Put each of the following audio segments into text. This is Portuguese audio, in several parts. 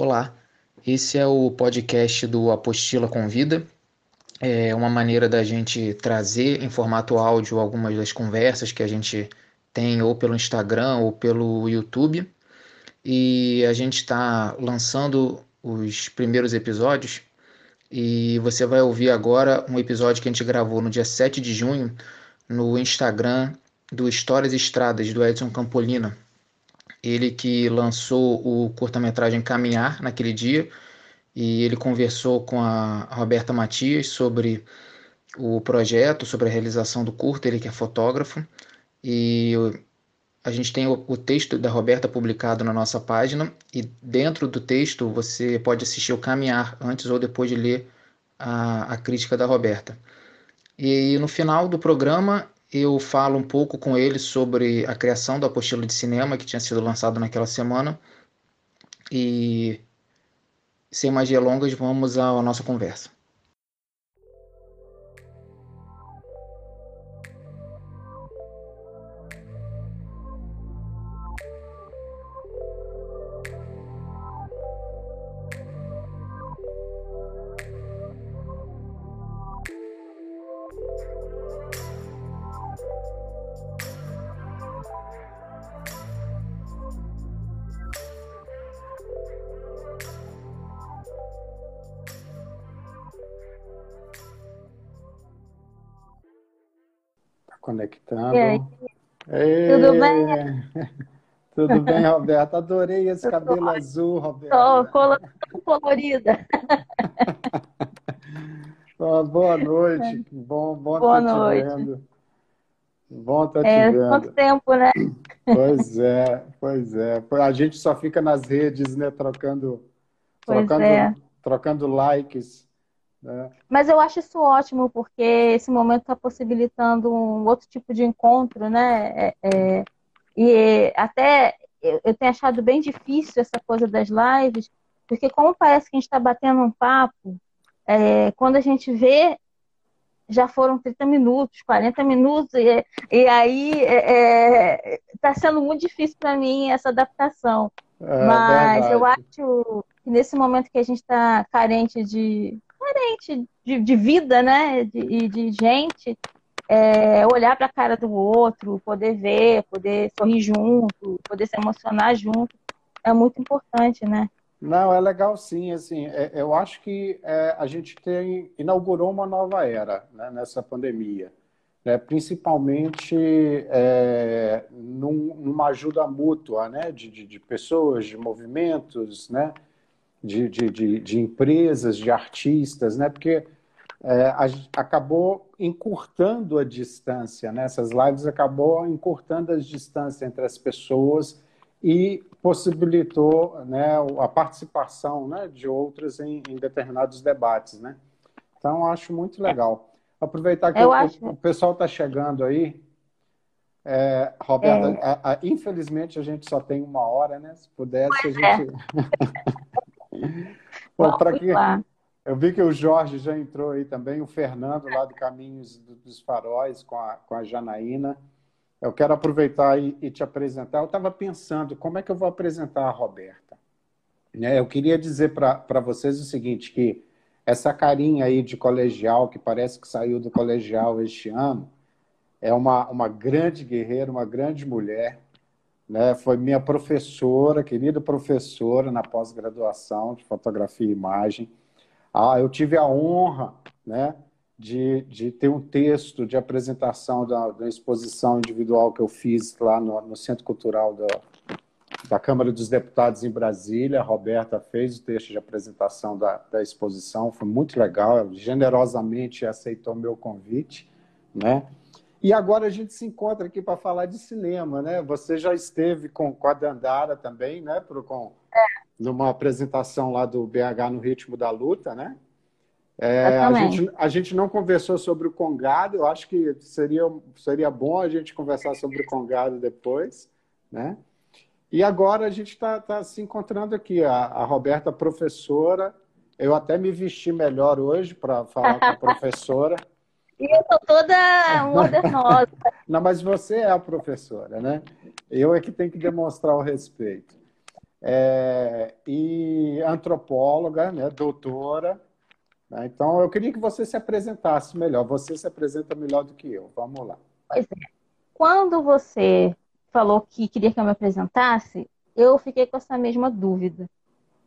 Olá, esse é o podcast do Apostila Convida. É uma maneira da gente trazer em formato áudio algumas das conversas que a gente tem ou pelo Instagram ou pelo YouTube. E a gente está lançando os primeiros episódios e você vai ouvir agora um episódio que a gente gravou no dia 7 de junho no Instagram do Histórias Estradas do Edson Campolina. Ele que lançou o curta-metragem Caminhar naquele dia e ele conversou com a Roberta Matias sobre o projeto, sobre a realização do curta, ele que é fotógrafo. E a gente tem o, o, texto da Roberta publicado na nossa página e dentro do texto você pode assistir o caminhar antes ou depois de ler a, a crítica da Roberta. E no final do programa eu falo um pouco com ele sobre a criação do apostila de cinema que tinha sido lançado naquela semana. E sem mais delongas, vamos à nossa conversa. Conectando. E aí? Tudo bem? Tudo bem, Roberta? Adorei esse Eu cabelo tô... azul, Roberta. Estou colorida. oh, boa noite. Bom, bom boa noite. te vendo. Bom estar é, te vendo. Quanto tempo, né? Pois é, pois é. A gente só fica nas redes, né? Trocando, trocando, é. trocando likes. É. Mas eu acho isso ótimo, porque esse momento está possibilitando um outro tipo de encontro, né? É, é, e até eu, eu tenho achado bem difícil essa coisa das lives, porque como parece que a gente está batendo um papo, é, quando a gente vê, já foram 30 minutos, 40 minutos, e, e aí está é, é, sendo muito difícil para mim essa adaptação. Mas verdade. eu acho que nesse momento que a gente está carente de diferente de, de vida, né? De, de, gente. É, olhar para a cara do outro, poder ver, poder sorrir junto, poder se emocionar junto, é muito importante, né? Não, é legal sim, assim, é, eu acho que é, a gente tem, inaugurou uma nova era né, nessa pandemia, né, principalmente é, num, numa ajuda mútua, né, de, de, de pessoas, de movimentos, né, de, de, de, de empresas, de artistas, né? Porque é, a, acabou encurtando a distância, né? Essas lives acabou encurtando a distância entre as pessoas e possibilitou né, a participação né, de outras em, em determinados debates, né? Então, acho muito legal. Aproveitar que o, acho... o, pessoal está chegando aí. É, Roberta, é. A, a, infelizmente a gente só tem uma hora, né? Se pudesse, a é. gente. Bom, para quem... Eu vi que o Jorge já entrou aí também, o Fernando lá do Caminhos dos Faróis com a, com a Janaína. Eu quero aproveitar e, e te apresentar. Eu estava pensando, como é que eu vou apresentar a Roberta? Né, eu queria dizer para vocês o seguinte, que essa carinha aí de colegial, que parece que saiu do colegial este ano, é uma, uma grande guerreira, uma grande mulher, né? Foi minha professora, querida professora na pós-graduação de fotografia e imagem. Ah, eu tive a honra, né, de, de ter um texto de apresentação da, da exposição individual que eu fiz lá no, no Centro Cultural da, da Câmara dos Deputados em Brasília. A Roberta fez o texto de apresentação da, da exposição, foi muito legal, ela generosamente aceitou meu convite, né? E agora a gente se encontra aqui para falar de cinema, né? Você já esteve com, com a Dandara também, né? Pro, com, é. Numa apresentação lá do BH no Ritmo da Luta, né? É, a, gente, a gente não conversou sobre o Congado, eu acho que seria, seria bom a gente conversar sobre o Congado depois, né? E agora a gente está tá se encontrando aqui, a, a Roberta professora, eu até me vesti melhor hoje para falar com a professora, e eu tô toda modernosa. Não, mas você é a professora, né? Eu é que tenho que demonstrar o respeito. é, e antropóloga, né, doutora. Né? Então, eu queria que você se apresentasse melhor. Você se apresenta melhor do que eu. Vamos lá. Pois é. Quando você falou que queria que eu me apresentasse, eu fiquei com essa mesma dúvida.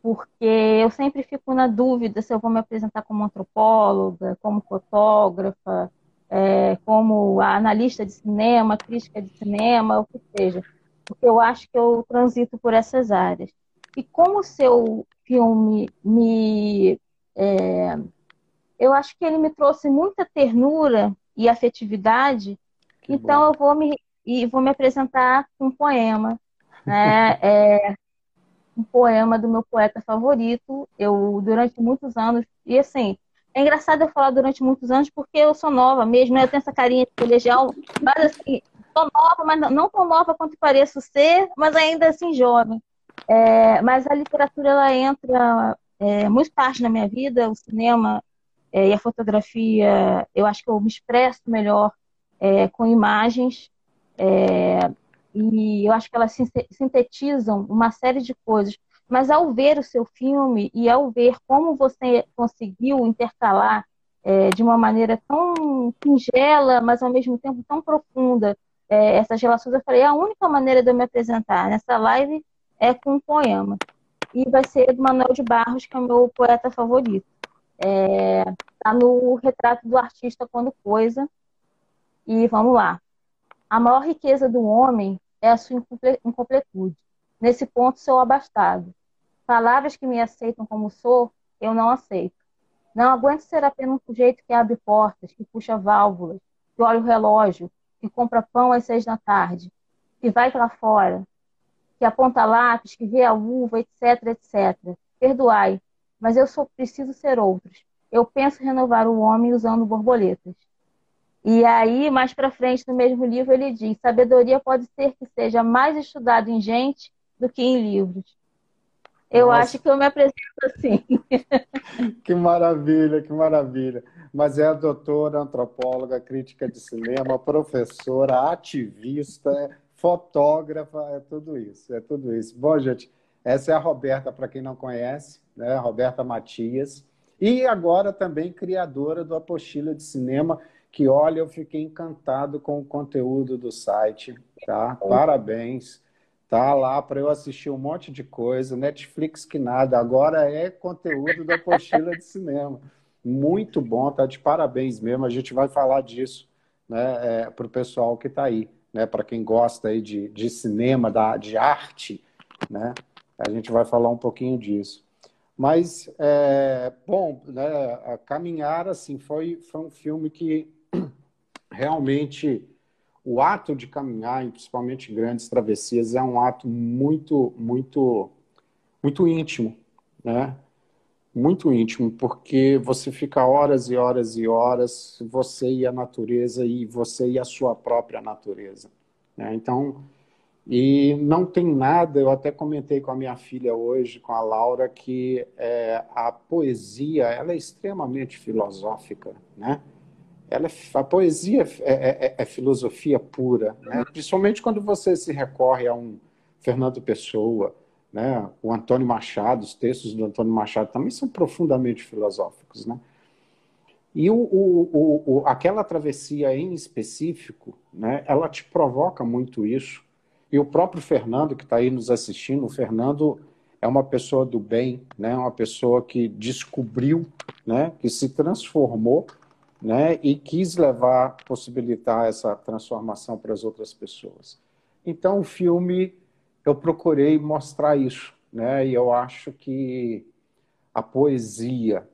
Porque eu sempre fico na dúvida se eu vou me apresentar como antropóloga, como fotógrafa, é, como analista de cinema, crítica de cinema, o que seja porque eu acho que eu transito por essas áreas. E como o seu filme me. É, eu acho que ele me trouxe muita ternura e afetividade, que então bom. eu vou me, e vou me apresentar com um poema. Né? é, um poema do meu poeta favorito. Eu, durante muitos anos, e assim, é engraçado eu falar durante muitos anos porque eu sou nova mesmo, né? Eu tenho essa carinha de colegial, mas assim, Tô nova, mas não tão nova quanto pareço ser, mas ainda assim jovem. É, mas a literatura ela entra é, muito parte na minha vida, o cinema é, e a fotografia. Eu acho que eu me expresso melhor é, com imagens é, e eu acho que elas sintetizam uma série de coisas. Mas ao ver o seu filme e ao ver como você conseguiu intercalar é, de uma maneira tão singela, mas ao mesmo tempo tão profunda, é, essas relações, eu falei, a única maneira de eu me apresentar nessa live é com um poema. E vai ser do Manuel de Barros, que é o meu poeta favorito. É, tá no retrato do artista quando coisa. E vamos lá. A maior riqueza do homem é a sua incompletude. Nesse ponto, sou abastado. Palavras que me aceitam como sou, eu não aceito. Não aguento ser apenas um sujeito que abre portas, que puxa válvulas, que olha o relógio, que compra pão às seis da tarde, que vai para fora, que aponta lápis, que vê a uva, etc, etc. Perdoai, mas eu sou preciso ser outros. Eu penso renovar o homem usando borboletas. E aí, mais para frente no mesmo livro, ele diz: sabedoria pode ser que seja mais estudada em gente do que em livros. Eu Nossa. acho que eu me apresento assim. que maravilha, que maravilha mas é a doutora, antropóloga, crítica de cinema, professora, ativista, fotógrafa, é tudo isso, é tudo isso. Bom, gente, essa é a Roberta, para quem não conhece, né? Roberta Matias, e agora também criadora do Apostila de Cinema, que olha, eu fiquei encantado com o conteúdo do site, tá? Parabéns. Tá lá para eu assistir um monte de coisa, Netflix que nada, agora é conteúdo da Apostila de Cinema muito bom, tá de parabéns mesmo. A gente vai falar disso né, é, para o pessoal que está aí, né, para quem gosta aí de, de cinema, da, de arte, né, a gente vai falar um pouquinho disso. Mas, é, bom, né, a Caminhar, assim, foi, foi um filme que realmente o ato de caminhar, principalmente grandes travessias, é um ato muito, muito, muito íntimo, né? muito íntimo, porque você fica horas e horas e horas, você e a natureza, e você e a sua própria natureza. Né? Então, e não tem nada, eu até comentei com a minha filha hoje, com a Laura, que é, a poesia ela é extremamente filosófica, né? Ela, é, a poesia é, é, é, é filosofia pura, né? principalmente quando você se recorre a um Fernando Pessoa, né? O Antônio Machado, os textos do Antônio Machado também são profundamente filosóficos. Né? E o, o, o, aquela travessia em específico, né, ela te provoca muito isso. E o próprio Fernando, que está aí nos assistindo, o Fernando é uma pessoa do bem, né, uma pessoa que descobriu, né, que se transformou né, e quis levar, possibilitar essa transformação para as outras pessoas. Então, o filme eu procurei mostrar isso, né? E eu acho que a poesia,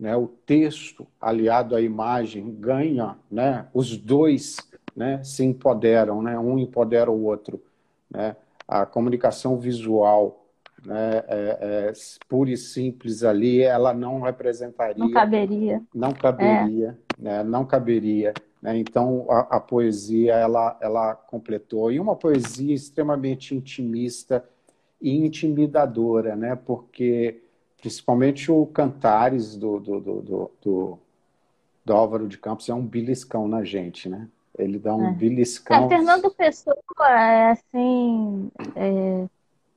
né, o texto aliado à imagem ganha, né? Os dois, né, se empoderam, né? Um empodera o outro, né? A comunicação visual, é, é, pura e simples ali, ela não representaria, não caberia, não caberia, é. né? Não caberia. Né? Então, a, a, poesia ela, ela completou. E uma poesia extremamente intimista e intimidadora, né? porque principalmente o Cantares do, do, do, do, do Álvaro de Campos é um beliscão na gente, né? Ele dá um é. beliscão. É, Fernando Pessoa é assim. É,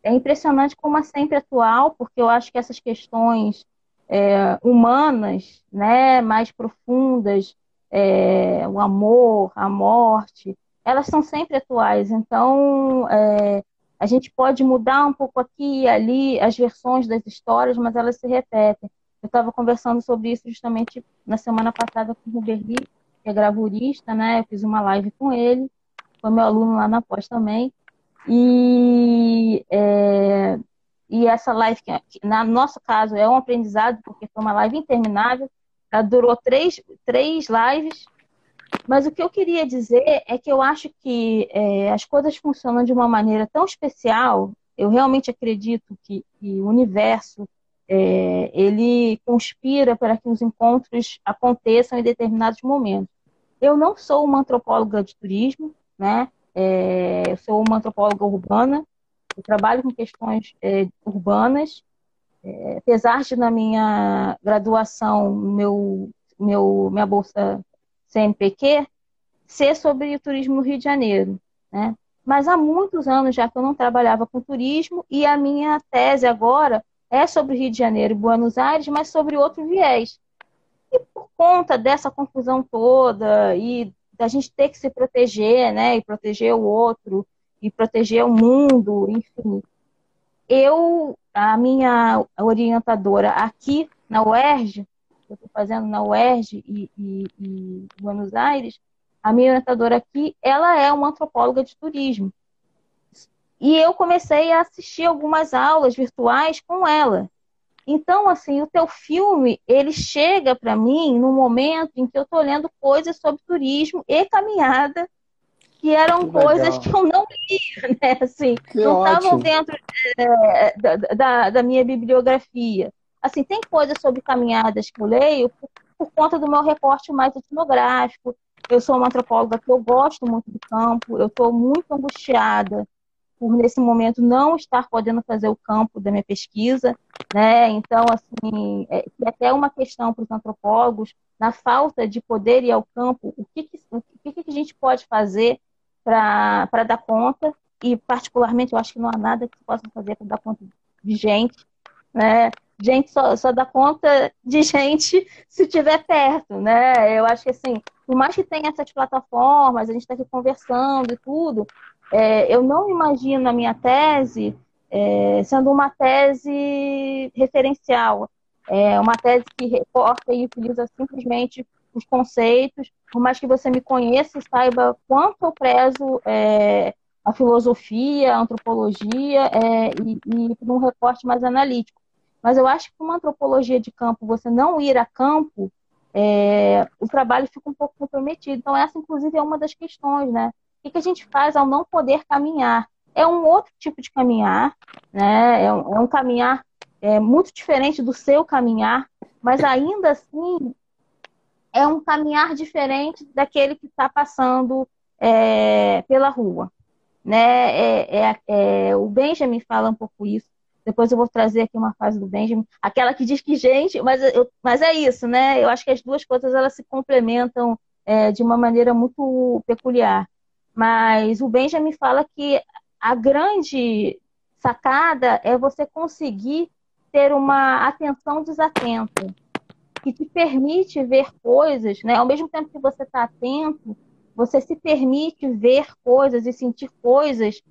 é impressionante como é sempre atual, porque eu acho que essas questões é, humanas, né, mais profundas, é, o amor, a morte, elas são sempre atuais. Então, é, a gente pode mudar um pouco aqui e ali as versões das histórias, mas elas se repetem. Eu estava conversando sobre isso justamente na semana passada com o Ruberli, que é gravurista, né? Eu fiz uma live com ele, foi meu aluno lá na pós também. E, é, e essa live, que, no nosso caso, é um aprendizado, porque foi uma live interminável. Ela durou três, três lives. Mas o que eu queria dizer é que eu acho que é, as coisas funcionam de uma maneira tão especial. Eu realmente acredito que, que o universo é, ele conspira para que os encontros aconteçam em determinados momentos. Eu não sou uma antropóloga de turismo, né? É, eu sou uma antropóloga urbana, eu trabalho com questões é, urbanas, é, apesar de na minha graduação, meu, meu, minha bolsa CNPq ser sobre o turismo no Rio de Janeiro, né? Mas há muitos anos já que eu não trabalhava com turismo e a minha tese agora é sobre Rio de Janeiro e Buenos Aires, mas sobre outro viés. E por conta dessa confusão toda e da gente ter que se proteger, né, e proteger o outro, e proteger o mundo, enfim. Eu, a minha orientadora aqui na UERJ, eu estou fazendo na UERJ e, e, e Buenos Aires, a minha orientadora aqui, ela é uma antropóloga de turismo. E eu comecei a assistir algumas aulas virtuais com ela. Então, assim, o teu filme, ele chega para mim no momento em que eu estou lendo coisas sobre turismo e caminhada, que eram que coisas que eu não lia, né? Assim, que não estavam dentro é, da, da, da, minha bibliografia. Assim, tem coisas sobre caminhadas que eu leio por, por conta do meu recorte mais etnográfico. Eu sou uma antropóloga que eu gosto muito do campo, eu estou muito angustiada por nesse momento não estar podendo fazer o campo da minha pesquisa, né? Então, assim, é, até uma questão para os antropólogos, na falta de poder ir ao campo, o que, que o que, que a gente pode fazer para dar conta? E, particularmente, eu acho que não há nada que se possa fazer para dar conta de gente, né? Gente só, só dá conta de gente se estiver perto, né? Eu acho que, assim, por mais que tenha essas plataformas, a gente está aqui conversando e tudo, é, eu não imagino a minha tese é, sendo uma tese referencial, é uma tese que reporta e utiliza simplesmente os conceitos, por mais que você me conheça e saiba quanto eu prezo é, a filosofia, a antropologia é, e, e um recorte mais analítico. Mas eu acho que uma antropologia de campo, você não ir a campo, é, o trabalho fica um pouco comprometido. Então, essa, inclusive, é uma das questões, né? O que a gente faz ao não poder caminhar? É um outro tipo de caminhar, né? É um, é um caminhar é, muito diferente do seu caminhar, mas ainda assim é um caminhar diferente daquele que está passando é, pela rua. Né? É, é, é, o Benjamin fala um pouco isso. Depois eu vou trazer aqui uma frase do Benjamin, aquela que diz que gente, mas, eu, mas é isso, né? Eu acho que as duas coisas elas se complementam é, de uma maneira muito peculiar. Mas o Benjamin fala que a grande sacada é você conseguir ter uma atenção desatenta, que te permite ver coisas, né? Ao mesmo tempo que você está atento, você se permite ver coisas e sentir coisas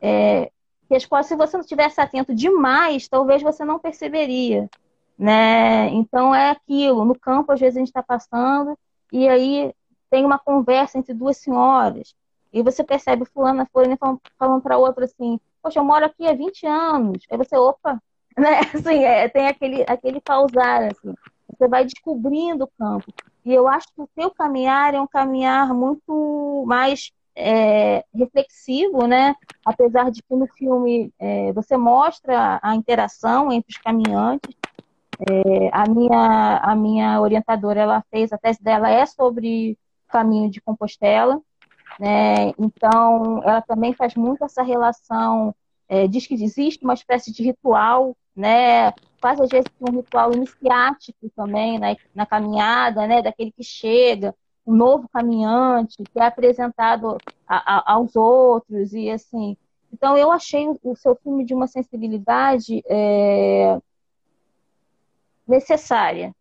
é, que as quais, se você não estivesse atento demais, talvez você não perceberia, né? Então é aquilo. No campo, às vezes a gente está passando e aí tem uma conversa entre duas senhoras. E você percebe fulana, fulana falando, para outra assim, poxa, eu moro aqui há 20 anos. Aí você, opa, né? Assim, é, tem aquele, aquele pausar, assim. Você vai descobrindo o campo. E eu acho que o seu caminhar é um caminhar muito mais é, reflexivo, né? Apesar de que no filme é, você mostra a interação entre os caminhantes. É, a, minha, a minha orientadora, ela fez, a tese dela é sobre o caminho de Compostela. Né? Então, ela também faz muito essa relação, é, diz que existe uma espécie de ritual, né? faz às vezes um ritual iniciático também né? na caminhada, né? daquele que chega, um novo caminhante, que é apresentado a, a, aos outros, e assim, Então, eu achei o seu filme de uma sensibilidade é, necessária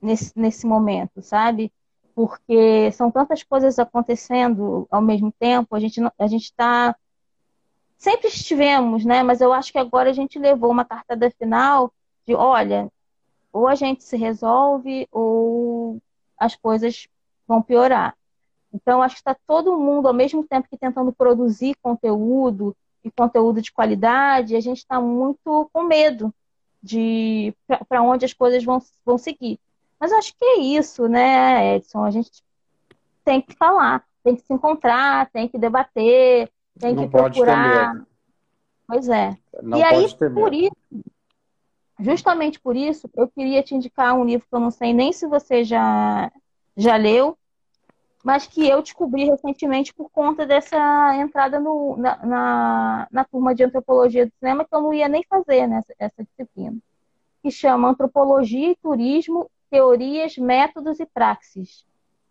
nesse, nesse momento, sabe? Porque são tantas coisas acontecendo ao mesmo tempo, a gente a gente está sempre estivemos, né? Mas eu acho que agora a gente levou uma cartada final de, olha, ou a gente se resolve ou as coisas vão piorar. Então, acho que está todo mundo, ao mesmo tempo que tentando produzir conteúdo e conteúdo de qualidade, a gente está muito com medo de para onde as coisas vão, vão seguir. Mas acho que é isso, né, Edson? A gente tem que falar, tem que se encontrar, tem que debater, tem Não que procurar. Pois é. Não e aí, por isso, justamente por isso, eu queria te indicar um livro que eu não sei nem se você já, já leu, mas que eu descobri recentemente por conta dessa entrada no, na, na, na, turma de antropologia do cinema, que eu não ia nem fazer nessa essa disciplina, que chama Antropologia e Turismo, Teorias, Métodos e Praxis.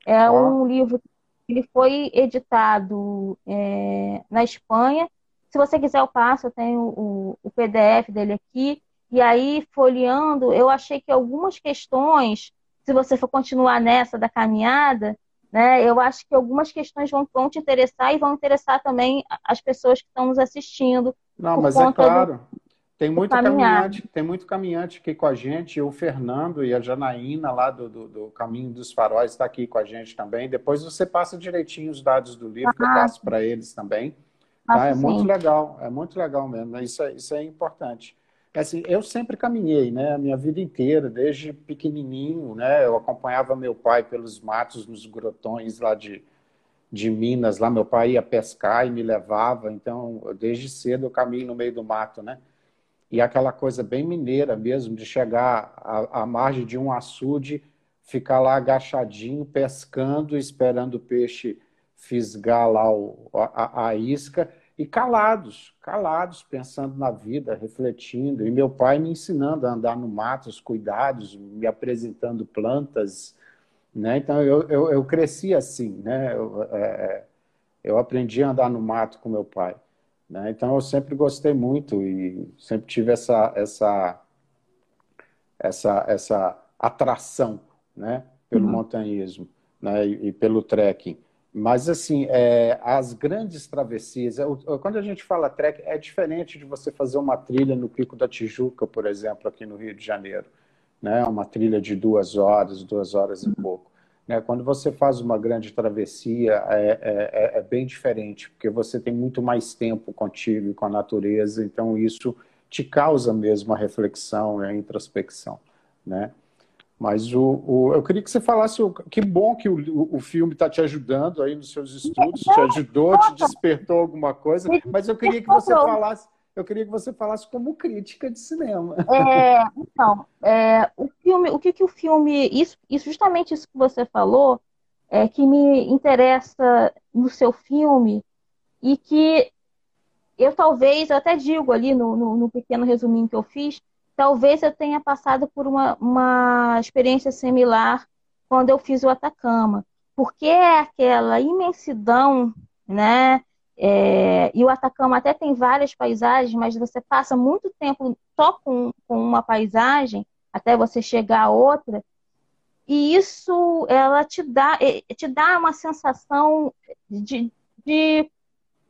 É um livro ele foi editado é, na Espanha. Se você quiser, eu passo, eu tenho o, o PDF dele aqui. E aí, folheando, eu achei que algumas questões, se você for continuar nessa da caminhada, né? Eu acho que algumas questões vão, vão te interessar e vão interessar também as pessoas que estão nos assistindo. Não, mas é claro. Do, tem muito caminhante, tem muito caminhante aqui com a gente. O Fernando e a Janaína lá do, do, do Caminho dos Faróis está aqui com a gente também. Depois você passa direitinho os dados do livro, ah, que eu passo para eles também. Tá? É muito legal, é muito legal mesmo. Isso é, isso é importante. É assim, eu sempre caminhei, né? A minha vida inteira, desde pequenininho, né? Eu acompanhava meu pai pelos matos, nos grotões lá de, de Minas. Lá meu pai ia pescar e me levava. Então, desde cedo eu caminho no meio do mato, né? E aquela coisa bem mineira mesmo, de chegar à, à margem de um açude, ficar lá agachadinho, pescando, esperando o peixe fisgar lá o, a, a isca e calados, calados, pensando na vida, refletindo. E meu pai me ensinando a andar no mato, os cuidados, me apresentando plantas. Né? Então eu, eu, eu cresci assim, né? Eu, é, eu aprendi a andar no mato com meu pai. Né? Então eu sempre gostei muito e sempre tive essa, essa, essa, essa atração né? pelo uhum. montanhismo né? e, e pelo trekking. Mas, assim, é, as grandes travessias, é, quando a gente fala trek, é diferente de você fazer uma trilha no Pico da Tijuca, por exemplo, aqui no Rio de Janeiro. Né? Uma trilha de duas horas, duas horas e pouco. Né? Quando você faz uma grande travessia, é, é, é, é bem diferente, porque você tem muito mais tempo contigo e com a natureza, então isso te causa mesmo a reflexão e a introspecção. Né? Mas o, o, eu queria que você falasse, o, que bom que o, o filme está te ajudando aí nos seus estudos, te ajudou, te despertou alguma coisa, mas eu queria que você falasse, eu queria que você falasse como crítica de cinema. É, então, é, o filme, o que, que o filme, isso, isso, justamente isso que você falou, é que me interessa no seu filme e que eu talvez, eu até digo ali no, no, no pequeno resuminho que eu fiz, Talvez eu tenha passado por uma, uma experiência similar quando eu fiz o Atacama, porque é aquela imensidão, né? É, e o Atacama até tem várias paisagens, mas você passa muito tempo só com, com uma paisagem até você chegar a outra, e isso ela te dá, é, te dá uma sensação de, de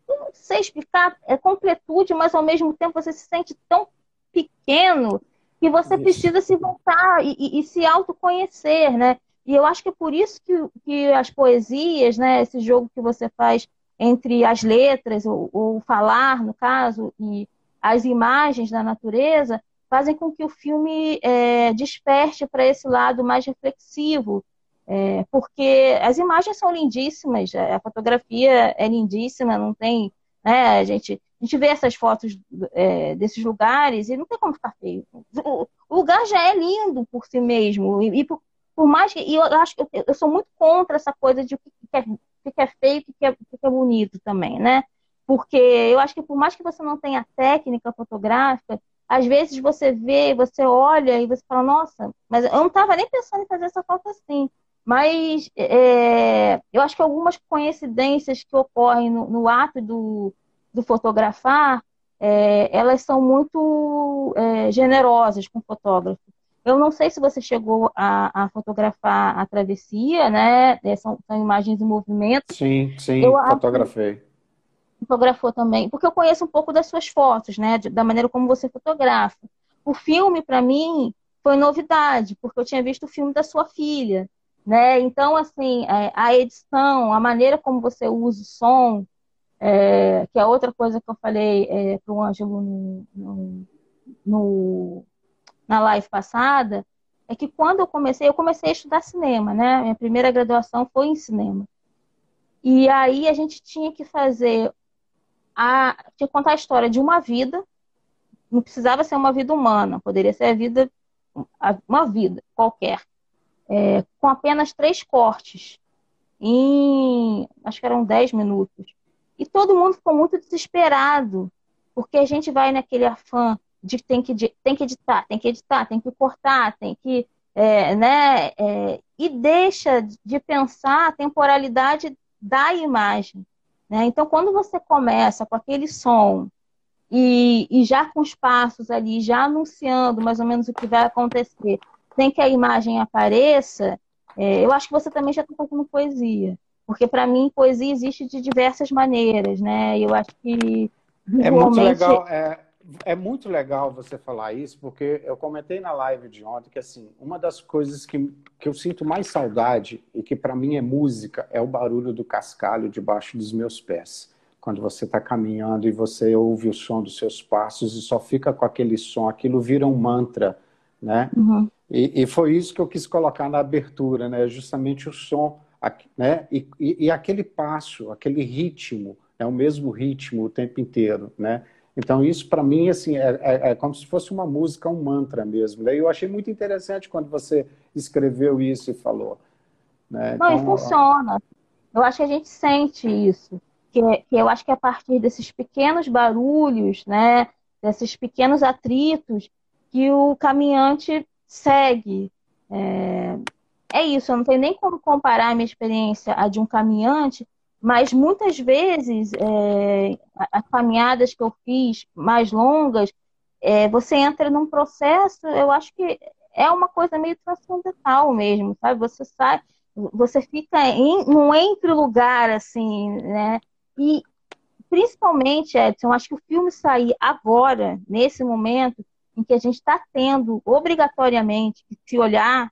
não sei explicar, é completude, mas ao mesmo tempo você se sente tão pequeno que você isso. precisa se voltar e, e, e, se autoconhecer, né? E eu acho que é por isso que, que as poesias, né, esse jogo que você faz entre as letras, ou, ou falar, no caso, e as imagens da natureza, fazem com que o filme é, desperte para esse lado mais reflexivo, é, porque as imagens são lindíssimas, a fotografia é lindíssima, não tem, né, a gente a gente vê essas fotos é, desses lugares e não tem como ficar feio. O, lugar já é lindo por si mesmo. E, e por, por, mais que. E eu acho que eu, eu, sou muito contra essa coisa de o que, é, o que é feio e o que é, que é bonito também, né? Porque eu acho que por mais que você não tenha técnica fotográfica, às vezes você vê, você olha e você fala, nossa, mas eu não estava nem pensando em fazer essa foto assim. Mas é, eu acho que algumas coincidências que ocorrem no, no ato do, do fotografar, é, elas são muito é, generosas com o fotógrafo. Eu não sei se você chegou a, a fotografar a travessia, né? É, são, são, imagens em movimento. Sim, sim, eu, fotografei. Fotografou também, porque eu conheço um pouco das suas fotos, né? Da maneira como você fotografa. O filme, para mim, foi novidade, porque eu tinha visto o filme da sua filha, né? Então, assim, é, a edição, a maneira como você usa o som, é, que é outra coisa que eu falei é, para o Ângelo no, no, no, na live passada, é que quando eu comecei, eu comecei a estudar cinema, né? Minha primeira graduação foi em cinema. E aí a gente tinha que fazer a, tinha que contar a história de uma vida, não precisava ser uma vida humana, poderia ser a vida uma vida qualquer, é, com apenas três cortes, em acho que eram dez minutos. E todo mundo ficou muito desesperado, porque a gente vai naquele afã de tem que, de, tem que editar, tem que editar, tem que cortar, tem que. É, né, é, e deixa de pensar a temporalidade da imagem. Né? Então, quando você começa com aquele som e, e já com os passos ali, já anunciando mais ou menos o que vai acontecer, sem que a imagem apareça, é, eu acho que você também já está fazendo poesia. Porque, para mim, poesia existe de diversas maneiras, né? Eu acho que. É muito legal. É, é muito legal você falar isso, porque eu comentei na live de ontem que, assim, uma das coisas que, que eu sinto mais saudade e que para mim é música é o barulho do cascalho debaixo dos meus pés quando você está caminhando e você ouve o som dos seus passos e só fica com aquele som, aquilo vira um mantra, né? Uhum. E, e, foi isso que eu quis colocar na abertura, né? Justamente o som, né? E, e, e aquele passo, aquele ritmo, é o mesmo ritmo o tempo inteiro, né? Então isso para mim assim é, é, é, como se fosse uma música, um mantra mesmo. Daí eu achei muito interessante quando você escreveu isso e falou. Né? Não, então, e funciona. Eu acho que a gente sente isso que, que eu acho que é a partir desses pequenos barulhos, né, desses pequenos atritos, que o caminhante segue. É, é isso, eu não tenho nem como comparar a minha experiência a de um caminhante, mas muitas vezes é, as caminhadas que eu fiz mais longas, é, você entra num processo, eu acho que é uma coisa meio transcendental mesmo, sabe? Você sai, você fica em, num entre lugar assim, né? E, principalmente, Edson, acho que o filme sair agora, nesse momento, em que a gente está tendo obrigatoriamente que se olhar,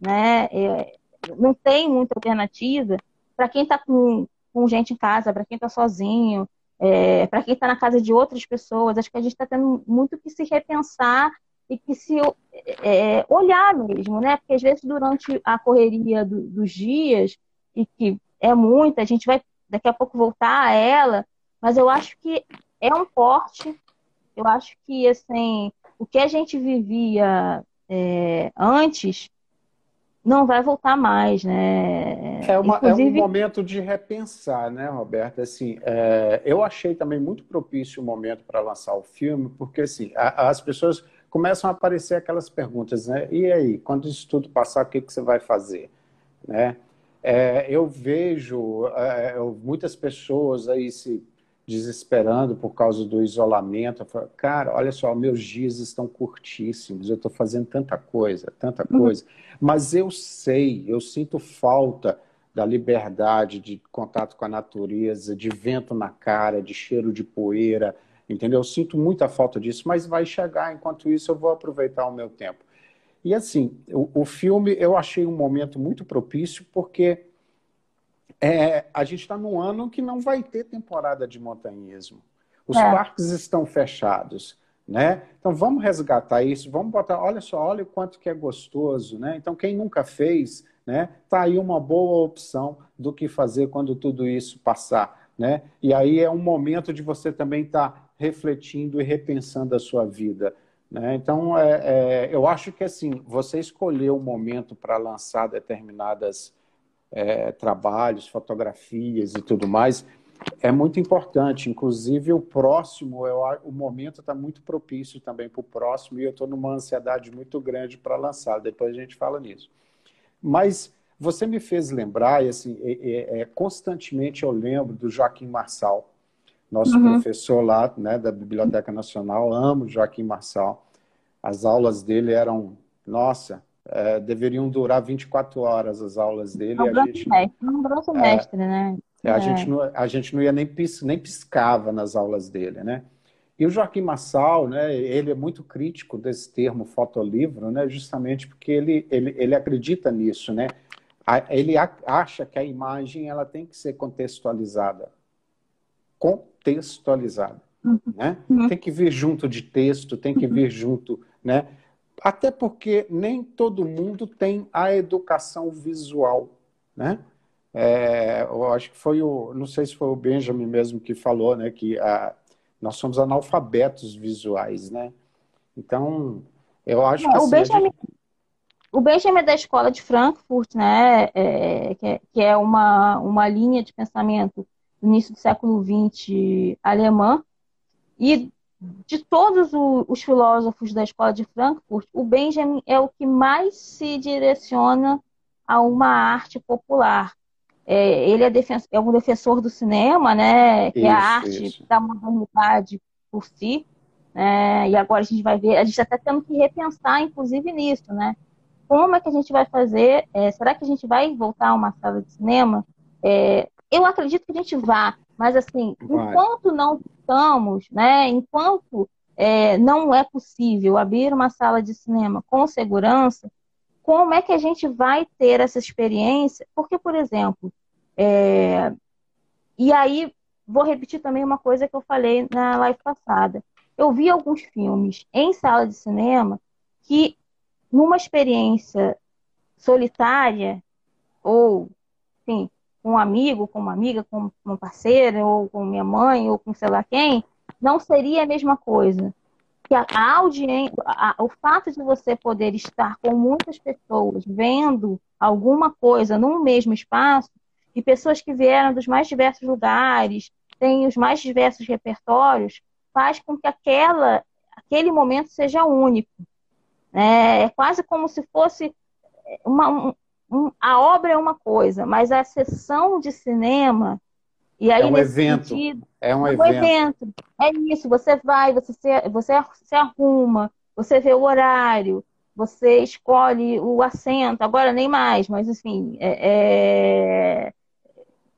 né, é, não tem muita alternativa, para quem está com, com gente em casa, para quem está sozinho, é, para quem está na casa de outras pessoas, acho que a gente está tendo muito que se repensar e que se é, olhar mesmo, né? Porque às vezes durante a correria do, dos dias, e que é muita, a gente vai daqui a pouco voltar a ela, mas eu acho que é um corte. Eu acho que assim, o que a gente vivia é, antes não vai voltar mais, né? É, uma, Inclusive... é um momento de repensar, né, Roberta? Assim, é, eu achei também muito propício o momento para lançar o filme, porque assim, a, as pessoas começam a aparecer aquelas perguntas, né? E aí, quando isso tudo passar, o que, que você vai fazer, né? É, eu vejo é, muitas pessoas aí se desesperando por causa do isolamento. Falo, Cara, olha só, meus dias estão curtíssimos, eu estou fazendo tanta coisa, tanta uhum. coisa. Uhum. Mas eu sei, eu sinto falta da liberdade de contato com a natureza, de vento na cara, de cheiro de poeira, entendeu? Eu sinto muita falta disso, mas vai chegar. Enquanto isso, eu vou aproveitar o meu tempo. E assim, o, o filme eu achei um momento muito propício porque é, a gente está num ano que não vai ter temporada de montanhismo. Os é. parques estão fechados, né? Então vamos resgatar isso, vamos botar, olha só, olha o quanto que é gostoso, né? Então quem nunca fez, né? Tá aí uma boa opção do que fazer quando tudo isso passar, né? E aí é um momento de você também estar tá refletindo e repensando a sua vida. Né? Então, é, é, eu acho que assim, você escolher um momento para lançar determinadas é, trabalhos, fotografias e tudo mais, é muito importante. Inclusive, o próximo, eu, o momento está muito propício também para o próximo e eu estou numa ansiedade muito grande para lançar. Depois a gente fala nisso. Mas você me fez lembrar, e assim, é, é, é, constantemente eu lembro do Joaquim Marçal. nosso uhum. professor lá, né, da Biblioteca Nacional, amo Joaquim Marçal. As aulas dele eram, nossa, é, deveriam durar 24 horas as aulas dele. Um a gente, mestre, um grosso mestre, né? É, a, gente não, a gente não ia nem, pis, nem piscava nas aulas dele, né? E o Joaquim Massal, né, ele é muito crítico desse termo fotolivro, né, justamente porque ele, ele, ele acredita nisso, né? Ele acha que a imagem ela tem que ser contextualizada. Contextualizada. Uhum. Né? Tem que vir junto de texto, tem que vir junto, né? Até porque nem todo mundo tem a educação visual, né? É, eu acho que foi o, não sei se foi o Benjamin mesmo que falou, né, que a, nós somos analfabetos visuais, né? Então, eu acho que... o, assim, Benjamin, gente... o Benjamin é da escola de Frankfurt, né? É, que, é, que é uma, uma linha de pensamento do início do século XX alemã. E de todos os filósofos da escola de Frankfurt, o Benjamin é o que mais se direciona a uma arte popular. É, ele é, defensor, é, um defensor do cinema, né? Que isso, é a arte isso. da modernidade por si. Né? E agora a gente vai ver, a gente está tendo que repensar, inclusive, nisso, né? Como é que a gente vai fazer? É, será que a gente vai voltar a uma sala de cinema? É, eu acredito que a gente vá, mas assim, vai. enquanto não estamos, né? Enquanto é, não é possível abrir uma sala de cinema com segurança, como é que a gente vai ter essa experiência? Porque, por exemplo, é... e aí vou repetir também uma coisa que eu falei na live passada. Eu vi alguns filmes em sala de cinema que, numa experiência solitária, ou, enfim, com um amigo, com uma amiga, com uma parceira, ou com minha mãe, ou com sei lá quem, não seria a mesma coisa que a, a audiência, a, o fato de você poder estar com muitas pessoas vendo alguma coisa num mesmo espaço, e pessoas que vieram dos mais diversos lugares, têm os mais diversos repertórios, faz com que aquela, aquele momento seja único. É, é quase como se fosse uma, um, um, a obra é uma coisa, mas a sessão de cinema e aí, é um evento. Sentido, é um, é um evento. evento. É isso, você vai, você se, você se arruma, você vê o horário, você escolhe o assento, agora nem mais, mas assim, é, é...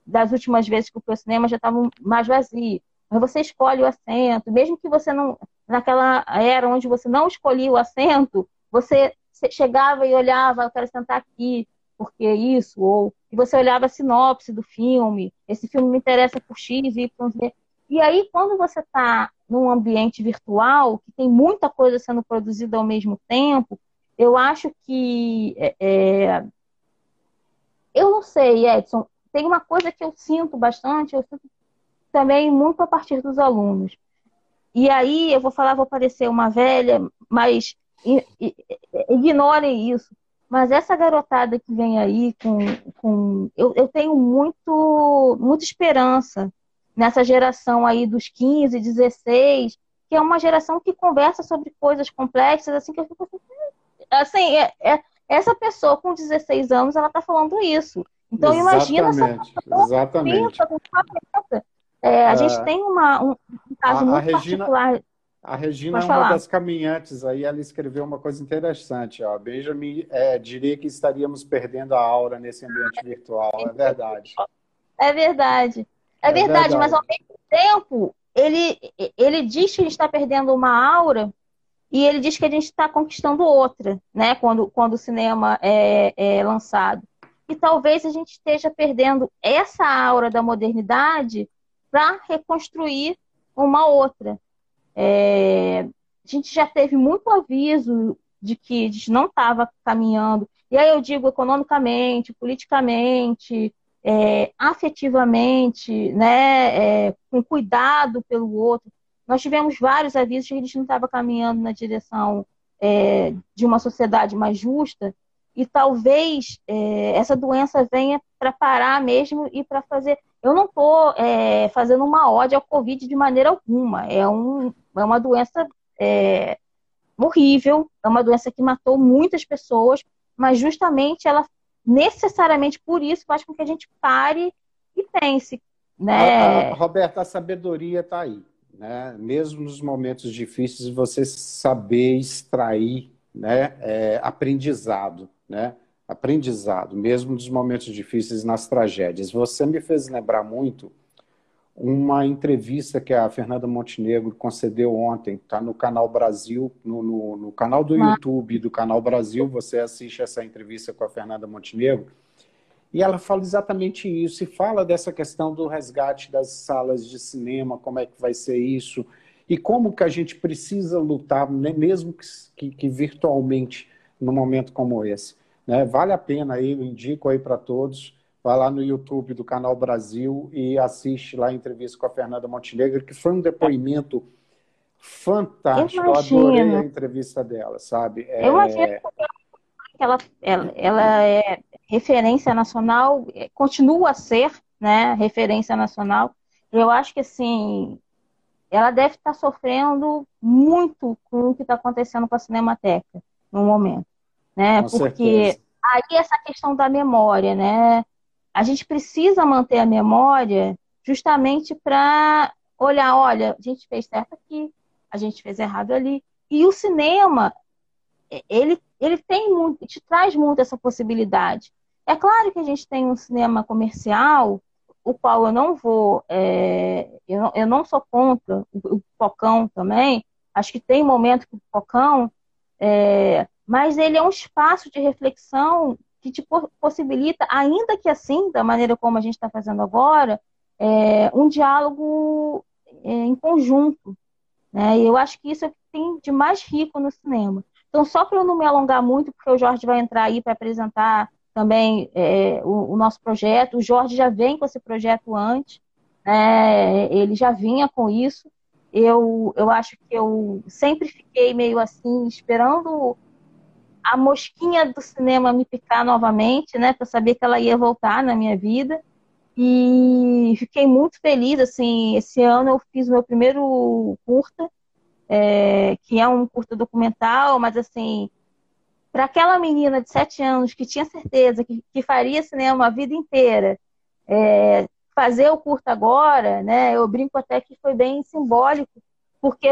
das últimas vezes que eu fui ao cinema já estava mais vazio. Mas você escolhe o assento, mesmo que você não, naquela era onde você não escolhia o assento, você chegava e olhava, eu quero sentar aqui, porque isso, ou e você olhava a sinopse do filme, esse filme me interessa por X, Y, Z. E aí, quando você está num ambiente virtual, que tem muita coisa sendo produzida ao mesmo tempo, eu acho que. É, é... eu não sei, Edson, tem uma coisa que eu sinto bastante, eu sinto também muito a partir dos alunos. E aí, eu vou falar, vou parecer uma velha, mas ignorem isso. Mas essa garotada que vem aí com. com eu, eu tenho muito, muita esperança nessa geração aí dos 15, 16, que é uma geração que conversa sobre coisas complexas, assim, que eu fico assim, assim é, é, essa pessoa com 16 anos, ela está falando isso. Então, exatamente, imagina essa pessoa exatamente. é, a é, gente tem uma, um, um caso a, muito a Regina, particular a Regina é uma das caminhantes aí, ela escreveu uma coisa interessante. Ó. Benjamin é, diria que estaríamos perdendo a aura nesse ambiente virtual. É verdade. É verdade. É, é verdade, verdade, mas ao mesmo tempo, ele, ele diz que a gente está perdendo uma aura e ele diz que a gente está conquistando outra, né? Quando, quando o cinema é, é lançado. E talvez a gente esteja perdendo essa aura da modernidade para reconstruir uma outra. É, a gente já teve muito aviso de que a gente não estava caminhando. E aí eu digo economicamente, politicamente, é, afetivamente, né, é, com cuidado pelo outro. Nós tivemos vários avisos de que a gente não estava caminhando na direção é, de uma sociedade mais justa e talvez é, essa doença venha para parar mesmo e para fazer. Eu não estou é, fazendo uma ódio ao Covid de maneira alguma. É, um, é uma doença é, horrível, é uma doença que matou muitas pessoas, mas justamente ela necessariamente por isso faz com que a gente pare e pense né? A, a, Roberta, a sabedoria está aí. Né? Mesmo nos momentos difíceis, você saber extrair né? É, aprendizado. Né? Aprendizado, mesmo nos momentos difíceis, nas tragédias. Você me fez lembrar muito uma entrevista que a Fernanda Montenegro concedeu ontem, está no canal Brasil, no, no, no canal do ah. YouTube do canal Brasil, você assiste essa entrevista com a Fernanda Montenegro, e ela fala exatamente isso, e fala dessa questão do resgate das salas de cinema, como é que vai ser isso, e como que a gente precisa lutar, né, mesmo que, que, que virtualmente, num momento como esse. Né? Vale a pena aí, eu indico aí para todos, vai lá no YouTube do Canal Brasil e assiste lá a entrevista com a Fernanda Montenegro, que foi um depoimento fantástico. Eu adorei a entrevista dela, sabe? É... Eu que ela, ela, ela é referência nacional, continua a ser né, referência nacional. Eu acho que assim, ela deve estar sofrendo muito com o que está acontecendo com a Cinemateca no momento. Né? Com Porque certeza. aí essa questão da memória, né? A gente precisa manter a memória justamente para olhar, olha, a gente fez certo aqui, a gente fez errado ali. E o cinema, ele, ele tem muito, te traz muito essa possibilidade. É claro que a gente tem um cinema comercial, o qual eu não vou, é, eu, não, eu não sou contra o, o Pocão também, acho que tem momento que o Pocão, é, mas ele é um espaço de reflexão que te possibilita, ainda que assim, da maneira como a gente está fazendo agora, é, um diálogo é, em conjunto. Né? E eu acho que isso é o que tem de mais rico no cinema. Então, só para eu não me alongar muito, porque o Jorge vai entrar aí para apresentar também é, o, o, nosso projeto. O Jorge já vem com esse projeto antes, né? ele já vinha com isso. Eu, eu acho que eu sempre fiquei meio assim, esperando a mosquinha do cinema me picar novamente, né? Para saber que ela ia voltar na minha vida. E fiquei muito feliz, assim, esse ano eu fiz o meu primeiro curta, é, que é um curta documental, mas assim, para aquela menina de sete anos que tinha certeza que, que faria cinema a vida inteira, é, fazer o curta agora, né? Eu brinco até que foi bem simbólico, porque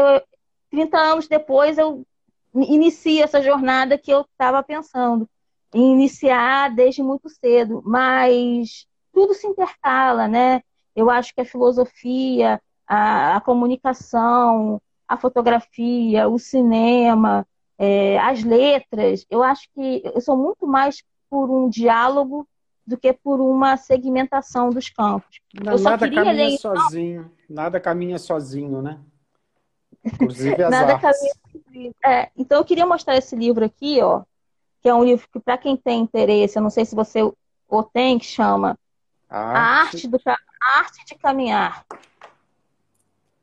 30 anos depois eu inicia essa jornada que eu estava pensando em iniciar desde muito cedo, mas tudo se intercala, né? Eu acho que a filosofia, a, a comunicação, a fotografia, o cinema, é, as letras, eu acho que eu sou muito mais por um diálogo do que por uma segmentação dos campos. Não, nada caminha ler... sozinho, nada caminha sozinho, né? Inclusive as nada artes. Caminha é, então eu queria mostrar esse livro aqui, ó, que é um livro que para quem tem interesse, eu não sei se você o tem, que chama a arte, a arte, do, a arte de caminhar.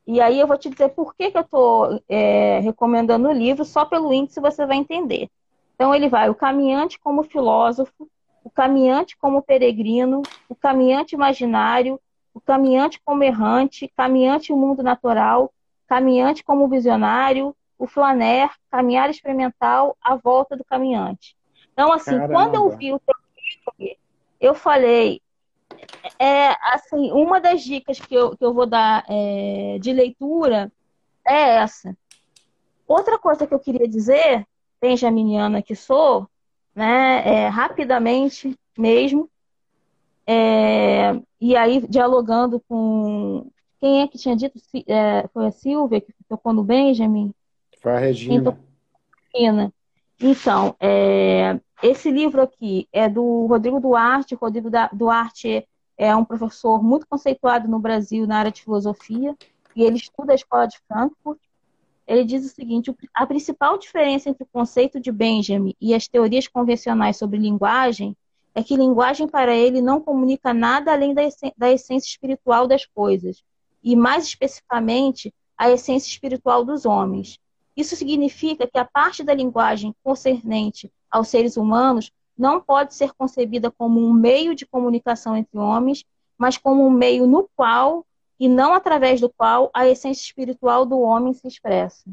E aí eu vou te dizer por que, que eu estou é, recomendando o livro, só pelo índice você vai entender. Então ele vai o caminhante como filósofo, o caminhante como peregrino, o caminhante imaginário, o caminhante como errante, caminhante o mundo natural, caminhante como visionário, o flaner, caminhar experimental, a volta do caminhante. Então, assim, Caramba. quando eu vi o teu livro, eu falei, é, assim, uma das dicas que eu, que eu vou dar é, de leitura é essa. Outra coisa que eu queria dizer, benjaminiana que sou, né, é, rapidamente mesmo, é, e aí dialogando com quem é que tinha dito, é, foi a Silvia que tocou no Benjamin, foi a. Então, Regina. Então, é, esse livro aqui é do Rodrigo Duarte. Rodrigo Duarte é um professor muito conceituado no Brasil na área de filosofia e ele estuda a escola de Frankfurt. Ele diz o seguinte: a principal diferença entre o conceito de Benjamin e as teorias convencionais sobre linguagem é que linguagem para ele não comunica nada além da essência espiritual das coisas, e mais especificamente a essência espiritual dos homens. Isso significa que a parte da linguagem concernente aos seres humanos não pode ser concebida como um meio de comunicação entre homens, mas como um meio no qual e não através do qual a essência espiritual do homem se expressa.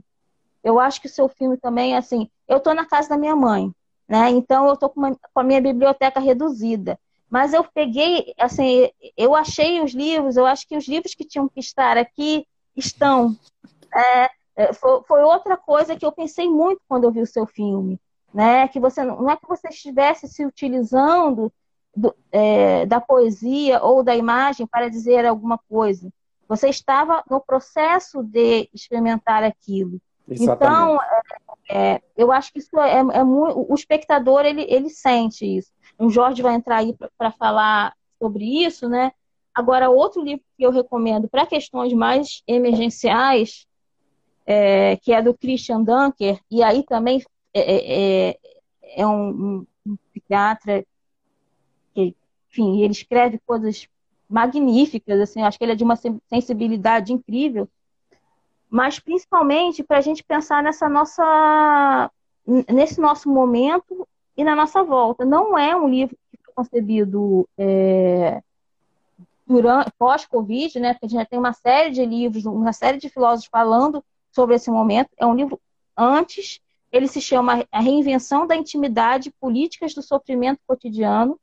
Eu acho que o seu filme também, assim, eu estou na casa da minha mãe, né? Então eu estou com, com, a minha biblioteca reduzida. mas eu peguei, assim, eu achei os livros, eu acho que os livros que tinham que estar aqui estão. É, é foi, foi, outra coisa que eu pensei muito quando eu vi o seu filme, né? Que você não é que você estivesse se utilizando do, é, da poesia ou da imagem para dizer alguma coisa. Você estava no processo de experimentar aquilo. Exatamente. Então, é, é, eu acho que isso é, é muito. O espectador ele, ele sente isso. O Jorge vai entrar aí para falar sobre isso, né? Agora, outro livro que eu recomendo para questões mais emergenciais, é, que é do Christian Dunker, e aí também é, é, é um, um, psiquiatra que, enfim, ele escreve coisas magníficas, assim, acho que ele é de uma sensibilidade incrível, mas principalmente para a gente pensar nessa nossa, nesse nosso momento e na nossa volta. Não é um livro que foi concebido é, durante pós-Covid, né? Porque a gente já tem uma série de livros, uma série de filósofos falando sobre esse momento. É um livro antes. Ele se chama A Reinvenção da Intimidade, Políticas do Sofrimento Cotidiano.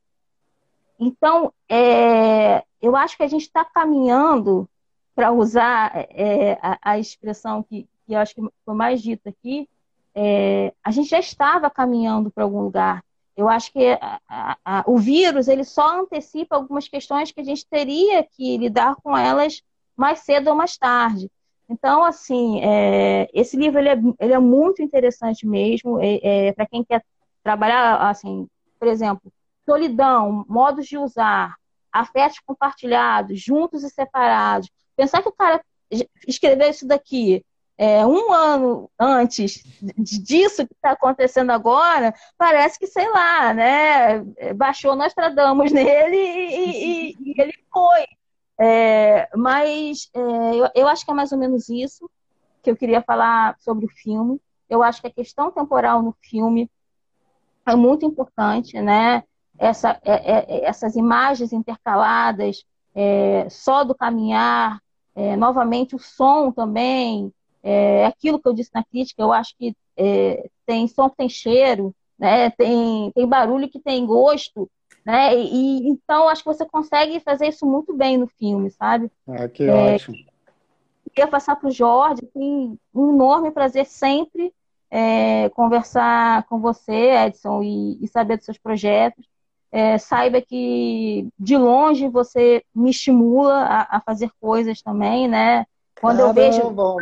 Então, é, eu acho que a gente está caminhando para usar é, a, a, expressão que, que eu acho que foi mais dita aqui, é, a gente já estava caminhando para algum lugar. Eu acho que a, a, o vírus ele só antecipa algumas questões que a gente teria que lidar com elas mais cedo ou mais tarde. Então, assim, é, esse livro ele é, ele é, muito interessante mesmo é, é para quem quer trabalhar, assim, por exemplo, solidão, modos de usar, afetos compartilhados, juntos e separados. Pensar que o cara escreveu isso daqui é, um ano antes disso que está acontecendo agora, parece que, sei lá, né? Baixou Nostradamus nele e, e, e ele foi. É, mas é, eu, eu, acho que é mais ou menos isso que eu queria falar sobre o filme. Eu acho que a questão temporal no filme é muito importante, né? Essa, é, é, é essas imagens intercaladas, só do caminhar, novamente o som também, é, aquilo que eu disse na crítica, eu acho que é, tem som que tem cheiro, né? tem, tem barulho que tem gosto, né? E, então acho que você consegue fazer isso muito bem no filme, sabe? Ah, que é, ótimo. Queria passar para o Jorge, tem um enorme prazer sempre é, conversar com você, Edson, e, e saber dos seus projetos. É, saiba que de longe você me estimula a, a fazer coisas também, né? Quando Caramba, eu vejo. Bom,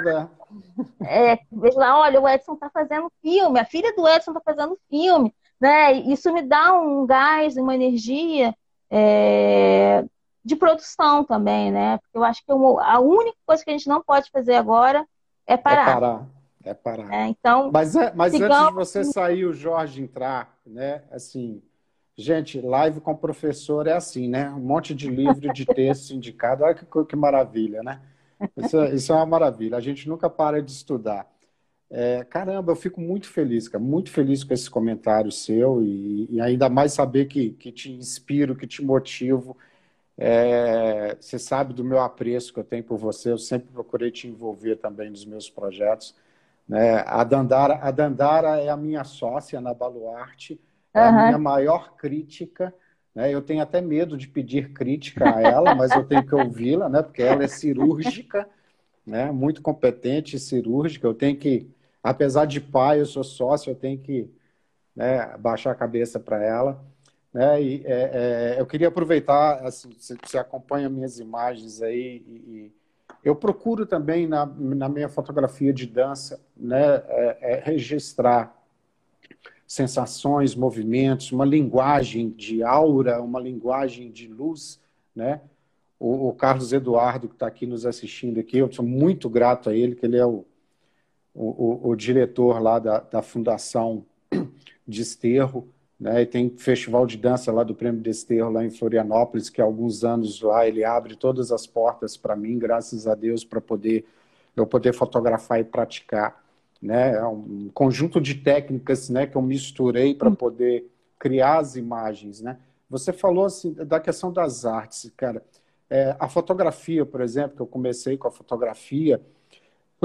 é, vejo lá, olha, o Edson está fazendo filme, a filha do Edson está fazendo filme, né? Isso me dá um gás, uma energia é, de produção também, né? Porque eu acho que a única coisa que a gente não pode fazer agora é parar. É parar. É parar. É, então, mas é, mas sigamos... antes de você sair, o Jorge entrar, né? Assim, gente, live com o professor é assim, né? Um monte de livro de texto indicado. Olha que, que maravilha, né? Isso, é, isso é uma maravilha. A gente nunca para de estudar. É, caramba, eu fico muito feliz, cara, muito feliz com esse comentário seu e, e ainda mais saber que, que te inspiro, que te motivo. É, você sabe do meu apreço que eu tenho por você, eu sempre procurei te envolver também nos meus projetos. Né? A, Dandara, a Dandara é a minha sócia na Baluarte, é uhum. a minha maior crítica né? Eu tenho até medo de pedir crítica a ela, mas eu tenho que ouvi-la, né? porque ela é cirúrgica, né? muito competente cirúrgica. Eu tenho que, apesar de pai, eu sou sócio, eu tenho que né, baixar a cabeça para ela. Né? E, é, é, eu queria aproveitar, assim, você, acompanha minhas imagens aí, e, e eu procuro também na, na, minha fotografia de dança né, é, é registrar sensações, movimentos, uma linguagem de aura, uma linguagem de luz, né? O, o Carlos Eduardo, que está aqui nos assistindo aqui, eu sou muito grato a ele, que ele é o, o, o diretor lá da, da Fundação Desterro, né? E tem festival de dança lá do Prêmio Desterro, lá em Florianópolis, que há alguns anos lá ele abre todas as portas para mim, graças a Deus, para poder eu poder fotografar e praticar né? É um conjunto de técnicas, né, que eu misturei para hum. poder criar as imagens, né? Você falou assim da questão das artes, cara. É, a fotografia, por exemplo, que eu comecei com a fotografia,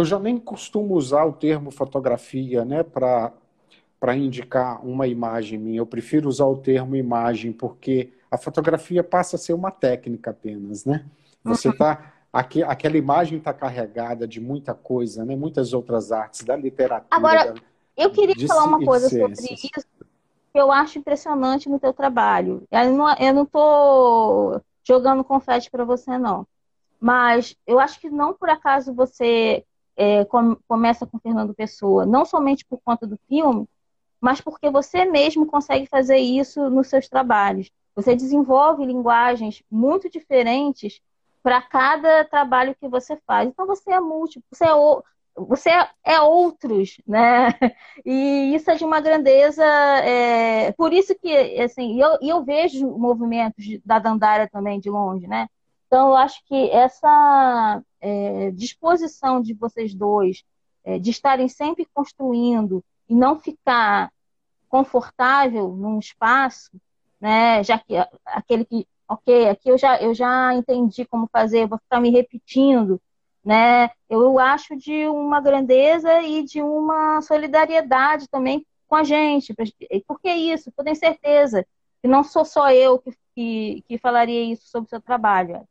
eu já nem costumo usar o termo fotografia, né, para indicar uma imagem minha. Eu prefiro usar o termo imagem porque a fotografia passa a ser uma técnica apenas, né? Você está uhum aqui, aquela imagem está carregada de muita coisa, né? muitas outras artes, da literatura. Agora, eu queria falar uma coisa sobre isso que eu acho impressionante no teu trabalho. Eu não estou jogando confete para você, não. Mas eu acho que não por acaso você é, começa com Fernando Pessoa, não somente por conta do filme, mas porque você mesmo consegue fazer isso nos seus trabalhos. Você desenvolve linguagens muito diferentes para cada trabalho que você faz. Então você é múltiplo, você é, você é outros, né? E isso é de uma grandeza. É... Por isso que, assim, eu, eu vejo movimentos da Dandara também de longe, né? Então eu acho que essa é, disposição de vocês dois, é, de estarem sempre construindo e não ficar confortável num espaço, né? Já que aquele que ok, aqui eu já, eu já entendi como fazer, vou ficar me repetindo, né? Eu acho de uma grandeza e de uma solidariedade também com a gente. Por que isso? Eu tenho certeza que não sou só eu que, que, que falaria isso sobre o seu trabalho.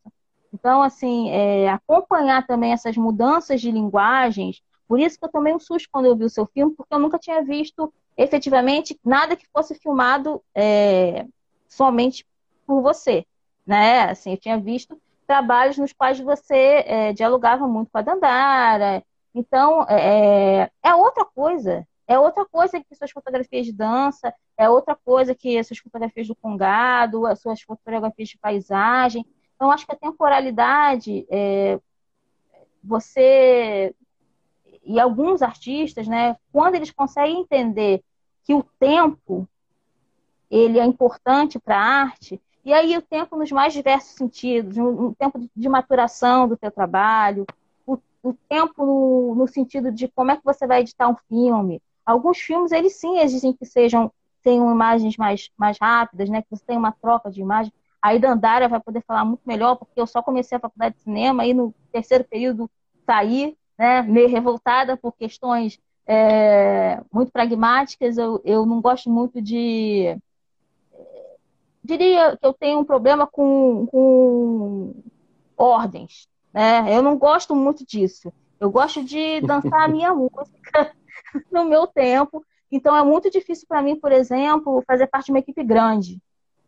Então, assim, é, acompanhar também essas mudanças de linguagens, por isso que eu tomei um susto quando eu vi o seu filme, porque eu nunca tinha visto efetivamente nada que fosse filmado é, somente por você, né? Assim, eu tinha visto trabalhos nos quais você é, dialogava muito com a Dandara. Então, é, é, é outra coisa. É outra coisa que suas fotografias de dança, é outra coisa que suas fotografias do Congado, as suas fotografias de paisagem. Então, acho que a temporalidade, é, você e alguns artistas, né, quando eles conseguem entender que o tempo ele é importante para a arte, e aí o tempo nos mais diversos sentidos, um, tempo de maturação do teu trabalho, o, o tempo no, no, sentido de como é que você vai editar um filme. Alguns filmes, eles sim exigem que sejam tenham imagens mais, mais rápidas, né? Que você tenha uma troca de imagem. Aí Dandara vai poder falar muito melhor, porque eu só comecei a faculdade de cinema e no terceiro período saí, né? Meio revoltada por questões é, muito pragmáticas. Eu, eu não gosto muito de diria que eu tenho um problema com, com ordens. Né? Eu não gosto muito disso. Eu gosto de dançar a minha música no meu tempo. Então é muito difícil para mim, por exemplo, fazer parte de uma equipe grande.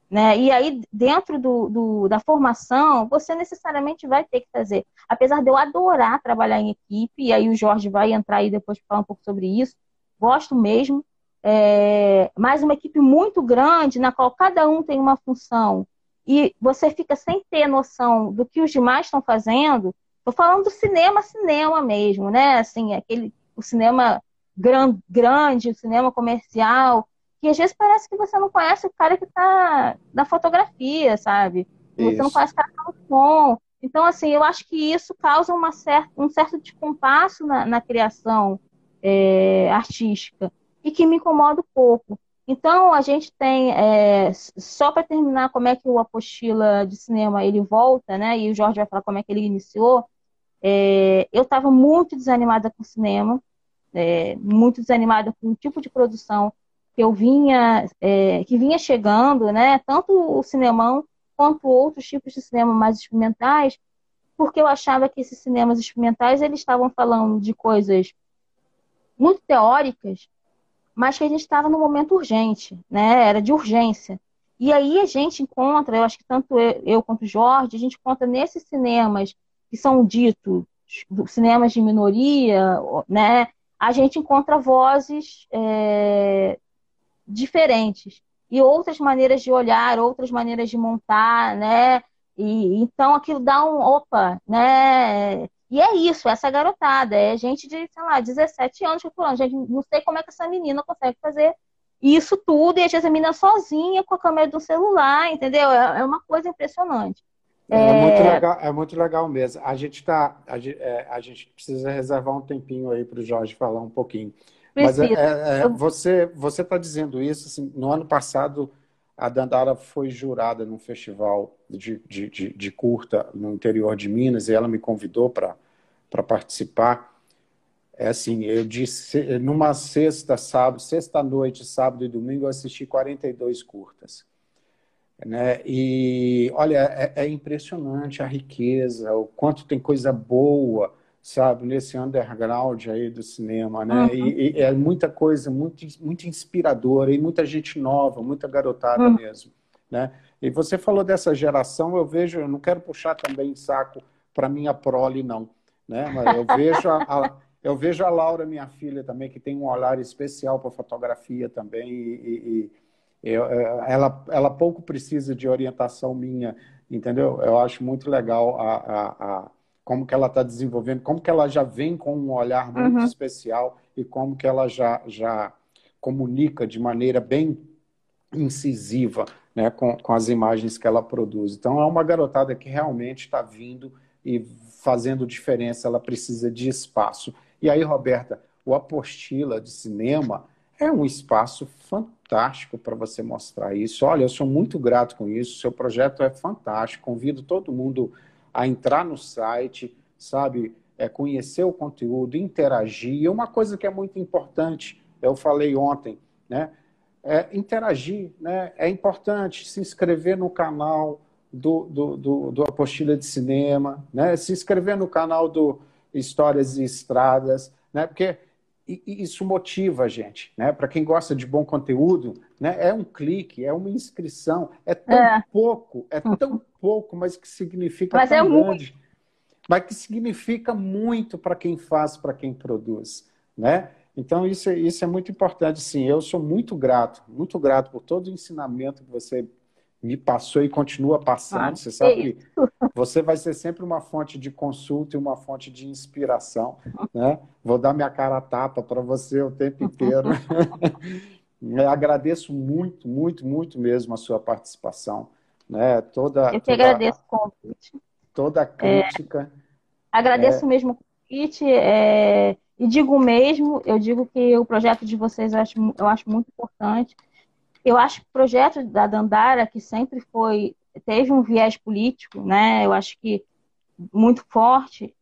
Né? E aí, dentro do, do, da formação, você necessariamente vai ter que fazer. Apesar de eu adorar trabalhar em equipe, e aí o Jorge vai entrar aí depois para falar um pouco sobre isso, gosto mesmo, é, mas uma equipe muito grande, na qual cada um tem uma função, e você fica sem ter noção do que os demais estão fazendo, estou falando do cinema, cinema mesmo, né? Assim, aquele, o cinema gran, grande, o cinema comercial, que às vezes parece que você não conhece o cara que está na fotografia, sabe? Isso. Você não conhece o cara que está no som. Então, assim, eu acho que isso causa uma certa, um certo descompasso na, na criação é, artística e que me incomoda um pouco. Então, a gente tem, é, só para terminar, como é que o Apostila de Cinema ele volta, né? E o Jorge vai falar como é que ele iniciou. É, eu estava muito desanimada com o cinema, é, muito desanimada com o tipo de produção que eu vinha, é, que vinha chegando, né? Tanto o cinemão quanto outros tipos de cinema mais experimentais, porque eu achava que esses cinemas experimentais eles estavam falando de coisas muito teóricas mas que a gente estava no momento urgente, né? Era de urgência. E aí a gente encontra, eu acho que tanto eu, eu quanto o Jorge, a gente encontra nesses cinemas que são ditos cinemas de minoria, né? A gente encontra vozes é, diferentes e outras maneiras de olhar, outras maneiras de montar, né? E então aquilo dá um opa, né? E é isso, essa garotada, é gente de, sei lá, 17 anos que falando, gente, não sei como é que essa menina consegue fazer isso tudo, e às vezes a menina sozinha com a câmera do celular, entendeu? É, é uma coisa impressionante. É, é, muito legal, é muito legal mesmo. A gente tá, a, é, a gente precisa reservar um tempinho aí para o Jorge falar um pouquinho. Mas é, é, é você você está dizendo isso assim, no ano passado a Dandara foi jurada num festival de, de, de, de, curta no interior de Minas e ela me convidou para participar. É assim, eu disse, numa sexta, sábado, sexta noite, sábado e domingo, eu assisti 42 curtas. Né? E olha, é, é impressionante a riqueza, o quanto tem coisa boa, sabe, nesse underground aí do cinema, né? Uhum. E, e, é muita coisa, muito, muito inspiradora e muita gente nova, muita garotada uhum. mesmo, né? E você falou dessa geração, eu vejo, eu não quero puxar também saco para minha prole, não, né? Mas eu vejo a, a, eu vejo a Laura, minha filha, também, que tem um olhar especial para fotografia também, e, e eu, ela, ela pouco precisa de orientação minha, entendeu? Eu acho muito legal a, a como que ela está desenvolvendo, como que ela já vem com um olhar muito uhum. especial e como que ela já, já comunica de maneira bem incisiva né, com, com as imagens que ela produz. Então, é uma garotada que realmente está vindo e fazendo diferença, ela precisa de espaço. E aí, Roberta, o Apostila de Cinema é um espaço fantástico para você mostrar isso. Olha, eu sou muito grato com isso, seu projeto é fantástico, convido todo mundo a entrar no site, sabe, é, conhecer o conteúdo, interagir. E uma coisa que é muito importante, eu falei ontem, né? É interagir, né? É importante se inscrever no canal do, do, do, do Apostila de Cinema, né? Se inscrever no canal do Histórias e Estradas, né? Porque isso motiva a gente, né? Para quem gosta de bom conteúdo, né? É um clique, é uma inscrição, é tão é. pouco, é tão pouco, mas que significa mas é grande, muito. mas que significa muito para quem faz, para quem produz, né? Então isso, isso é muito importante, sim. Eu sou muito grato, muito grato por todo o ensinamento que você me passou e continua passando. Ah, você sabe que você vai ser sempre uma fonte de consulta e uma fonte de inspiração. Né? Vou dar minha cara a tapa para você o tempo inteiro. agradeço muito, muito, muito mesmo a sua participação. Né? Toda, Eu que toda, agradeço o convite. Toda a crítica. É, agradeço é... mesmo o convite. É, e digo mesmo, eu digo que o projeto de vocês eu acho, eu acho muito importante eu acho que o projeto da Dandara, que sempre foi, teve um viés político, né? Eu acho que muito forte.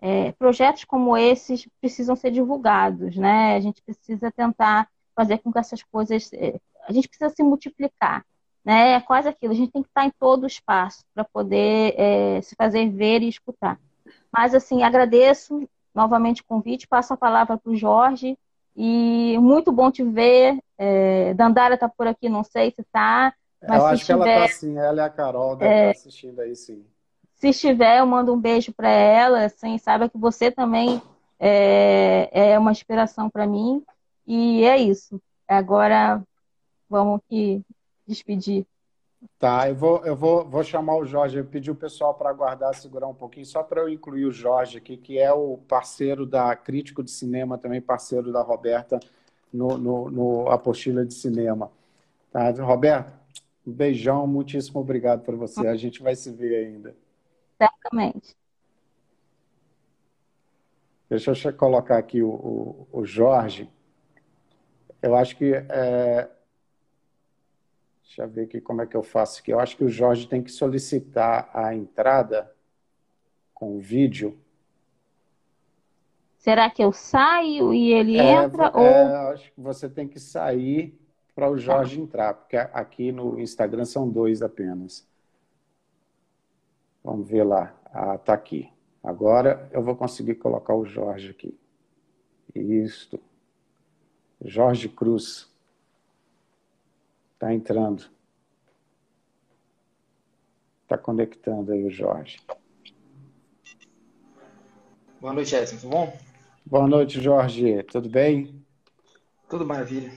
É, projetos como esses precisam ser divulgados, né? A gente precisa tentar fazer com que essas coisas, é, a gente precisa se multiplicar, né? É quase aquilo. A gente tem que estar em todo o espaço para poder é, se fazer ver e escutar. Mas assim, agradeço novamente o convite, passo a palavra para o Jorge e muito bom te ver. É, Dandara está por aqui, não sei se está. Mas eu acho estiver, que ela está sim, ela e a Carol devem é, estar assistindo aí sim. Se estiver, eu mando um beijo para ela, assim, saiba que você também é, é uma inspiração para mim. E é isso. Agora vamos que despedir. Tá, eu vou, eu vou, vou chamar o Jorge, eu pedi o pessoal para aguardar, segurar um pouquinho, só para eu incluir o Jorge aqui, que é o parceiro da Crítico de Cinema, também parceiro da Roberta no, no, no Apostila de Cinema. Tá, Roberta, um beijão, muitíssimo obrigado por você. A gente vai se ver ainda. Certamente. Deixa eu colocar aqui o, o, o Jorge. Eu acho que é, Deixa eu ver aqui como é que eu faço aqui. Eu acho que o Jorge tem que solicitar a entrada com o vídeo. Será que eu saio e ele é, entra? É, ou... acho que você tem que sair para o Jorge entrar, porque aqui no Instagram são dois apenas. Vamos ver lá. Ah, tá aqui. Agora eu vou conseguir colocar o Jorge aqui. Isto. Jorge Cruz. Está entrando. Está conectando aí o Jorge. Boa noite, Edson. Tudo bom? Boa noite, Jorge. Tudo bem? Tudo maravilha.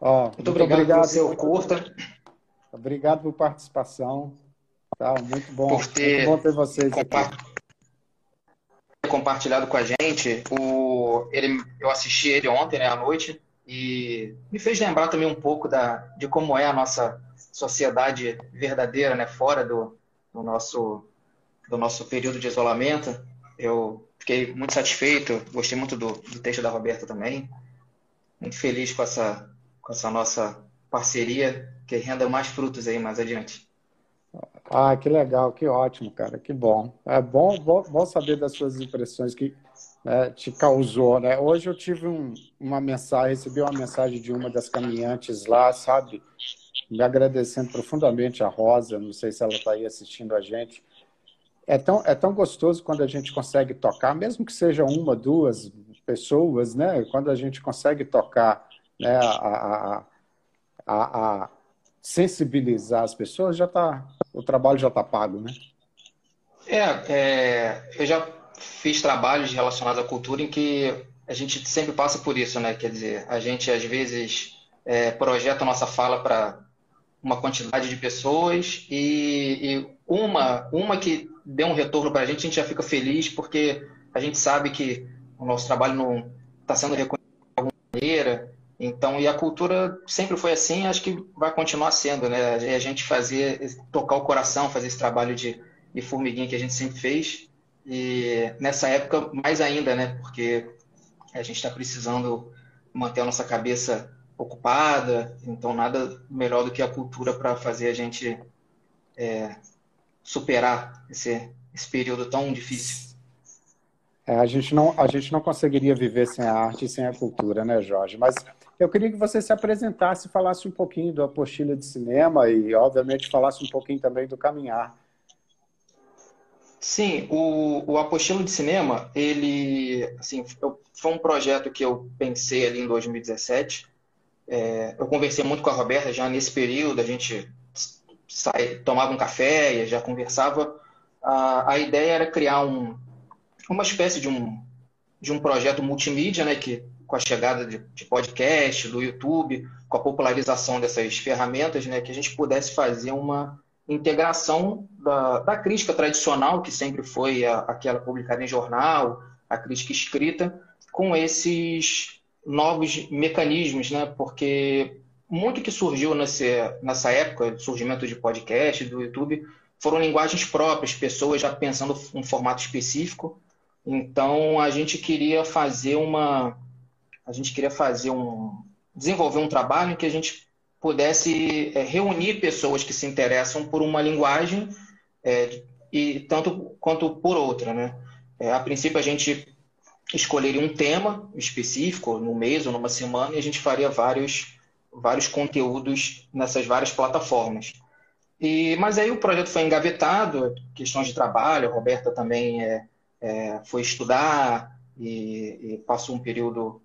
Ó, muito, muito obrigado, obrigado pelo seu curta. Obrigado por participação. Tá, muito bom. Por ter, muito bom ter vocês aqui. Compartilhado com a gente. O, ele, eu assisti ele ontem, né, à noite e me fez lembrar também um pouco da, de como é a nossa sociedade verdadeira, né, fora do, do, nosso, do nosso período de isolamento. Eu fiquei muito satisfeito, gostei muito do, do texto da Roberta também. Muito feliz com essa, com essa nossa parceria, que renda mais frutos aí mais adiante. Ah, que legal, que ótimo, cara, que bom. É bom, bom, bom saber das suas impressões, que né, te causou, né? Hoje eu tive um, uma mensagem, recebi uma mensagem de uma das caminhantes lá, sabe? Me agradecendo profundamente a Rosa, não sei se ela está aí assistindo a gente. É tão, é tão gostoso quando a gente consegue tocar, mesmo que seja uma, duas pessoas, né? Quando a gente consegue tocar né, a, a, a, a sensibilizar as pessoas, já tá, o trabalho já está pago, né? É, é, eu já fiz trabalhos relacionados à cultura em que a gente sempre passa por isso, né? Quer dizer, a gente às vezes é, projeta a nossa fala para uma quantidade de pessoas e, e, uma, uma que dê um retorno para a gente, a gente já fica feliz porque a gente sabe que o nosso trabalho não está sendo reconhecido de alguma maneira. Então, e a cultura sempre foi assim, acho que vai continuar sendo, né? A gente fazer, tocar o coração, fazer esse trabalho de, de formiguinha que a gente sempre fez, e nessa época, mais ainda, né? Porque a gente está precisando manter a nossa cabeça ocupada, então nada melhor do que a cultura para fazer a gente é, superar esse, esse período tão difícil. É, a, gente não, a gente não conseguiria viver sem a arte e sem a cultura, né, Jorge? Mas eu queria que você se apresentasse, falasse um pouquinho do Apostila de Cinema e, obviamente, falasse um pouquinho também do Caminhar. Sim, o, o Apostilo de Cinema, ele, assim, foi um projeto que eu pensei ali em 2017. É, eu conversei muito com a Roberta já nesse período, a gente sai, tomava um café e já conversava. A, a ideia era criar um, uma espécie de um, de um projeto multimídia, né, que com a chegada de, de podcast, do YouTube, com a popularização dessas ferramentas, né, que a gente pudesse fazer uma integração da, da crítica tradicional, que sempre foi a, aquela publicada em jornal, a crítica escrita, com esses novos mecanismos, né? Porque muito que surgiu nesse, nessa época, do surgimento de podcast, do YouTube, foram linguagens próprias, pessoas já pensando um formato específico. Então a gente queria fazer uma, a gente queria fazer um, desenvolver um trabalho em que a gente pudesse é, reunir pessoas que se interessam por uma linguagem é, e tanto quanto por outra, né? É, a princípio a gente escolheria um tema específico no mês ou numa semana e a gente faria vários vários conteúdos nessas várias plataformas. E, mas aí o projeto foi engavetado, questões de trabalho, a Roberta também foi estudar e, e, passou um período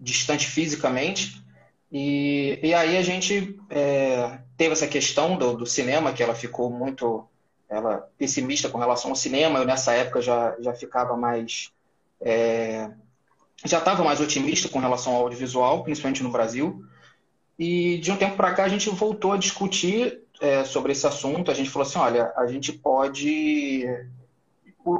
distante fisicamente, e, e aí a gente é, teve essa questão do, do, cinema, que ela ficou muito ela, pessimista com relação ao cinema. Eu, nessa época, já, já ficava mais. É, já estava mais otimista com relação ao audiovisual, principalmente no Brasil. E de um tempo para cá a gente voltou a discutir é, sobre esse assunto. A gente falou assim: olha, a gente pode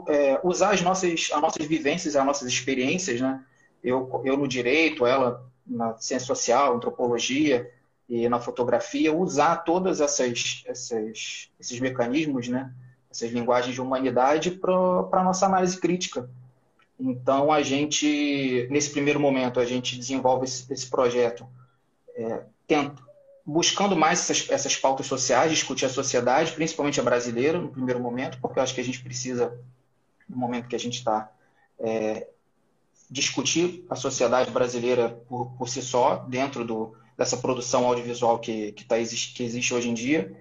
é, usar as nossas, as nossas vivências, as nossas experiências, né? Eu, eu no direito, ela na ciência social, antropologia e na fotografia, usar todas essas, essas esses mecanismos, né, essas linguagens de humanidade para a nossa análise crítica. Então, a gente, nesse primeiro momento, a gente desenvolve esse, esse projeto é, buscando mais essas, essas pautas sociais, discutir a sociedade, principalmente a brasileira, no primeiro momento, porque eu acho que a gente precisa, no momento que a gente está, é, discutir a sociedade brasileira por, por si só, dentro do, dessa produção audiovisual que, que, tá, que existe hoje em dia,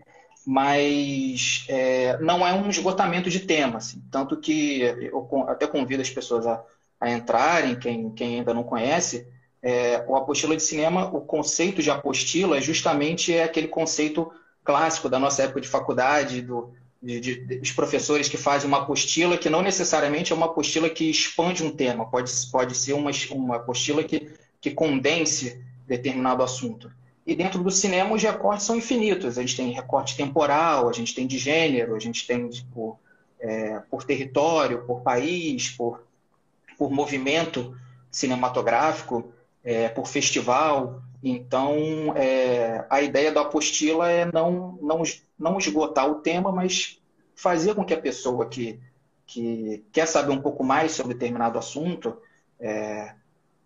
mas é, não é um esgotamento de tema. Assim, tanto que eu até convido as pessoas a, a entrarem, quem, quem ainda não conhece, é, o apostila de cinema, o conceito de apostila justamente é aquele conceito clássico da nossa época de faculdade, do, de, de, de, professores que fazem uma apostila que não necessariamente é uma apostila que expande um tema, pode, pode ser uma, uma apostila que, que condense determinado assunto. E dentro do cinema os recortes são infinitos. A gente tem recorte temporal, a gente tem de gênero, a gente tem tipo, é, por território, por país, por, por movimento cinematográfico, é, por festival. Então, é, a ideia da apostila é não, não, não esgotar o tema, mas fazer com que a pessoa que, que quer saber um pouco mais sobre determinado assunto é,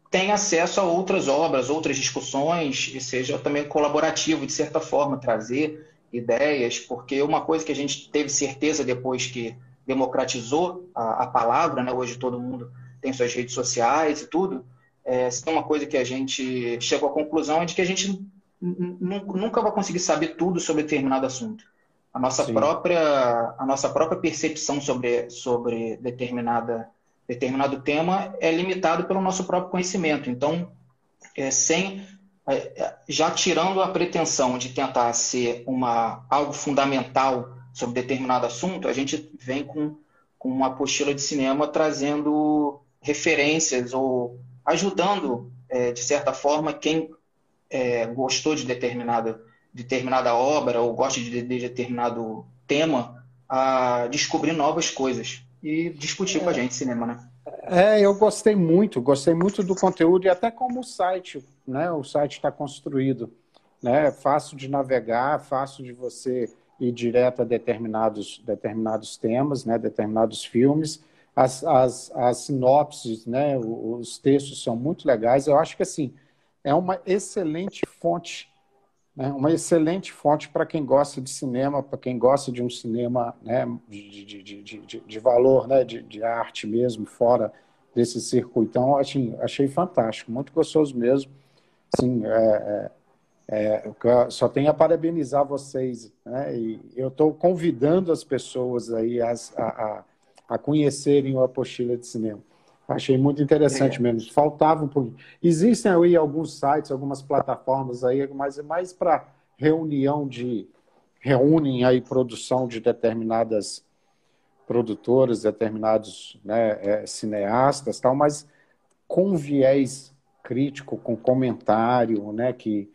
tenha acesso a outras obras, outras discussões, e seja também colaborativo, de certa forma, trazer ideias, porque uma coisa que a gente teve certeza depois que democratizou a, a palavra, né? hoje todo mundo tem suas redes sociais e tudo, é, se tem uma coisa que a gente chegou à conclusão é de que a gente nunca vai conseguir saber tudo sobre determinado assunto. A nossa própria a nossa própria percepção sobre sobre determinada determinado tema é limitado pelo nosso próprio conhecimento. Então, é, sem é, é, já tirando a pretensão de tentar ser uma algo fundamental sobre determinado assunto, a gente vem com, com uma apostila de cinema trazendo referências ou ajudando, é, de certa forma, quem é, gostou de determinada, determinada obra ou gosta de, de determinado tema a descobrir novas coisas e discutir é. com a gente cinema, né? É, eu gostei muito, gostei muito do conteúdo e até como o site, né? O site está construído, né? Fácil de navegar, fácil de você ir direto a determinados, determinados temas, né? Determinados filmes as, as, as sinopses, né, os textos são muito legais. Eu acho que assim é uma excelente fonte, né, uma excelente fonte para quem gosta de cinema, para quem gosta de um cinema né, de, de, de, de, de valor, né, de, de arte mesmo, fora desse circuito. Então, assim, achei fantástico, muito gostoso mesmo. Assim, é, é, é, só tenho a parabenizar vocês. Né, e eu estou convidando as pessoas aí a, a a conhecerem o Apostila de Cinema. Achei muito interessante é. mesmo. Faltava um pouquinho. Existem aí alguns sites, algumas plataformas aí, mas é mais para reunião de. reúnem aí produção de determinadas produtoras, determinados né, é, cineastas, tal, mas com viés crítico, com comentário, né, que,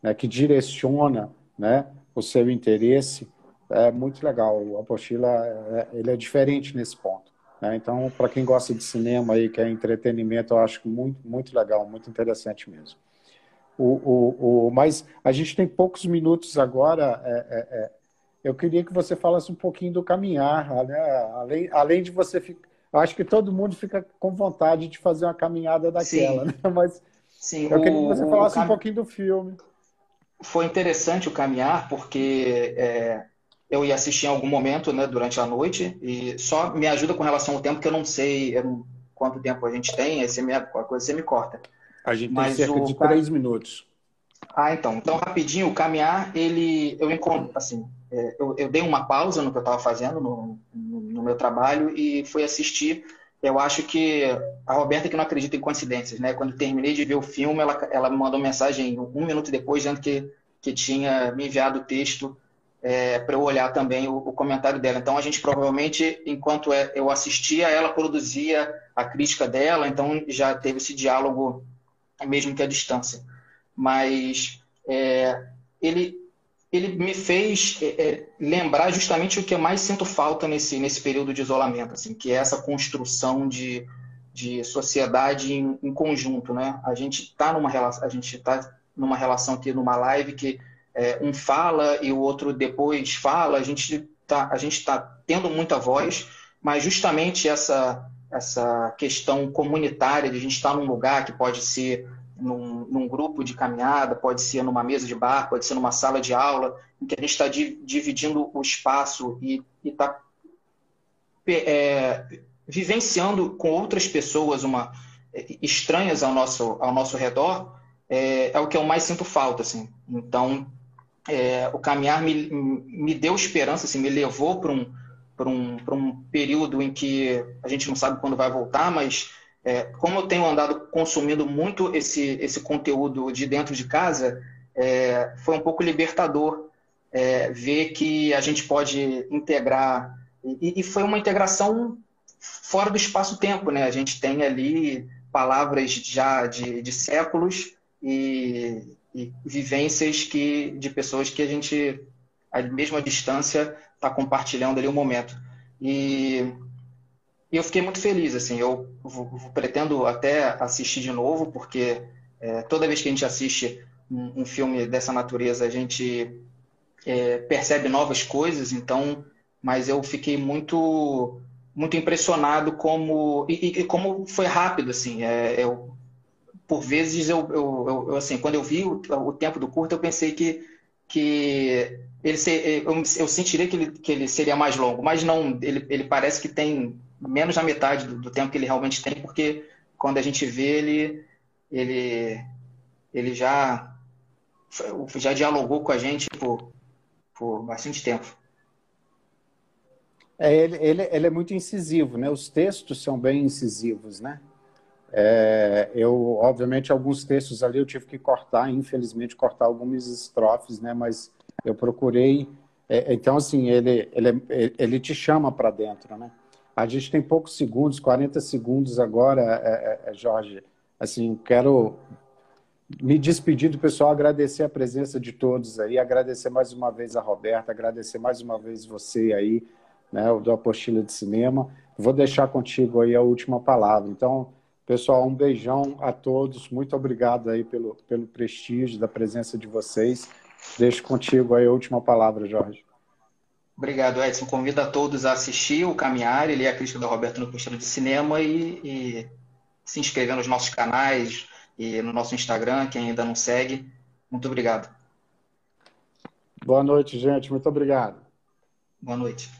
né, que direciona né, o seu interesse é muito legal. O Apostila é, ele é diferente nesse ponto. Né? Então, para quem gosta de cinema aí, que é entretenimento, eu acho muito, muito legal, muito interessante mesmo. O, o, o, mas a gente tem poucos minutos agora. É, é, é, eu queria que você falasse um pouquinho do caminhar, né? além, além de você ficar. Acho que todo mundo fica com vontade de fazer uma caminhada daquela, né? Mas Sim, eu queria que você falasse cam... um pouquinho do filme. Foi interessante o caminhar, porque é, eu ia assistir em algum momento, né, durante a noite, e só me ajuda com relação ao tempo, que eu não sei eu quanto tempo a gente tem, aí você me, coisa você me corta. A gente Mas tem cerca o... de três minutos. Ah, então. Então, rapidinho, o caminhar, ele, eu encontro, assim, é, eu, eu, dei uma pausa no que eu estava fazendo no, no, no, meu trabalho e fui assistir. Eu acho que a Roberta que não acredita em coincidências, né? Quando terminei de ver o filme, ela, ela me mandou mensagem um minuto depois, dizendo que, que tinha me enviado o texto é, para eu olhar também o, o, comentário dela. Então a gente provavelmente, enquanto é, eu assistia, ela produzia a crítica dela, então já teve esse diálogo mesmo que à distância. Mas é, ele ele me fez é, é, lembrar justamente o que eu mais sinto falta nesse, nesse período de isolamento, assim, que é essa construção de, de sociedade em, em conjunto, né? A gente está numa relação, a gente está numa relação aqui numa live que é, um fala e o outro depois fala, a gente está tá tendo muita voz, mas justamente essa essa questão comunitária de a gente estar num lugar que pode ser num, num, grupo de caminhada, pode ser numa mesa de bar, pode ser numa sala de aula, em que a gente está di, dividindo o espaço e está é, vivenciando com outras pessoas uma é, estranhas ao nosso ao nosso redor é, é o que eu mais sinto falta assim. Então é, o caminhar me, me deu esperança, assim, me levou para um, um, um período em que a gente não sabe quando vai voltar, mas é, como eu tenho andado consumindo muito esse, esse conteúdo de dentro de casa, é, foi um pouco libertador é, ver que a gente pode integrar. E, e foi uma integração fora do espaço-tempo, né? A gente tem ali palavras já de, de séculos e, e vivências que, de pessoas que a gente, a mesma distância, está compartilhando ali o um momento. E, e, eu fiquei muito feliz, assim, eu pretendo até assistir de novo, porque é, toda vez que a gente assiste um, um filme dessa natureza, a gente é, percebe novas coisas, então, mas eu fiquei muito muito impressionado como e, e como foi rápido assim é, eu por vezes eu, eu, eu, assim, quando eu vi o, o, tempo do curto, eu pensei que, que ele eu, eu sentiria que ele, que ele seria mais longo, mas não, ele, ele parece que tem menos da metade do, do, tempo que ele realmente tem, porque quando a gente vê ele, ele, ele já, já dialogou com a gente por, por bastante tempo. É, ele, ele, ele é muito incisivo, né? Os textos são bem incisivos, né? É, eu, obviamente, alguns textos ali eu tive que cortar, infelizmente, cortar algumas estrofes, né? Mas eu procurei. É, então, assim, ele, ele, ele te chama para dentro, né? A gente tem poucos segundos, 40 segundos agora, é, é, é, Jorge. Assim, quero me despedir do pessoal, agradecer a presença de todos aí, agradecer mais uma vez a Roberta, agradecer mais uma vez você aí, né, do Apostila de Cinema. Vou deixar contigo aí a última palavra. Então, Pessoal, um beijão a todos. Muito obrigado aí pelo, pelo prestígio da presença de vocês. Deixo contigo aí a última palavra, Jorge. Obrigado, Edson. Convido a todos a assistir o Caminhar, ele é a crítica da Roberto no Postelo de Cinema e, e, se inscrever nos nossos canais e no nosso Instagram, quem ainda não segue. Muito obrigado. Boa noite, gente. Muito obrigado. Boa noite.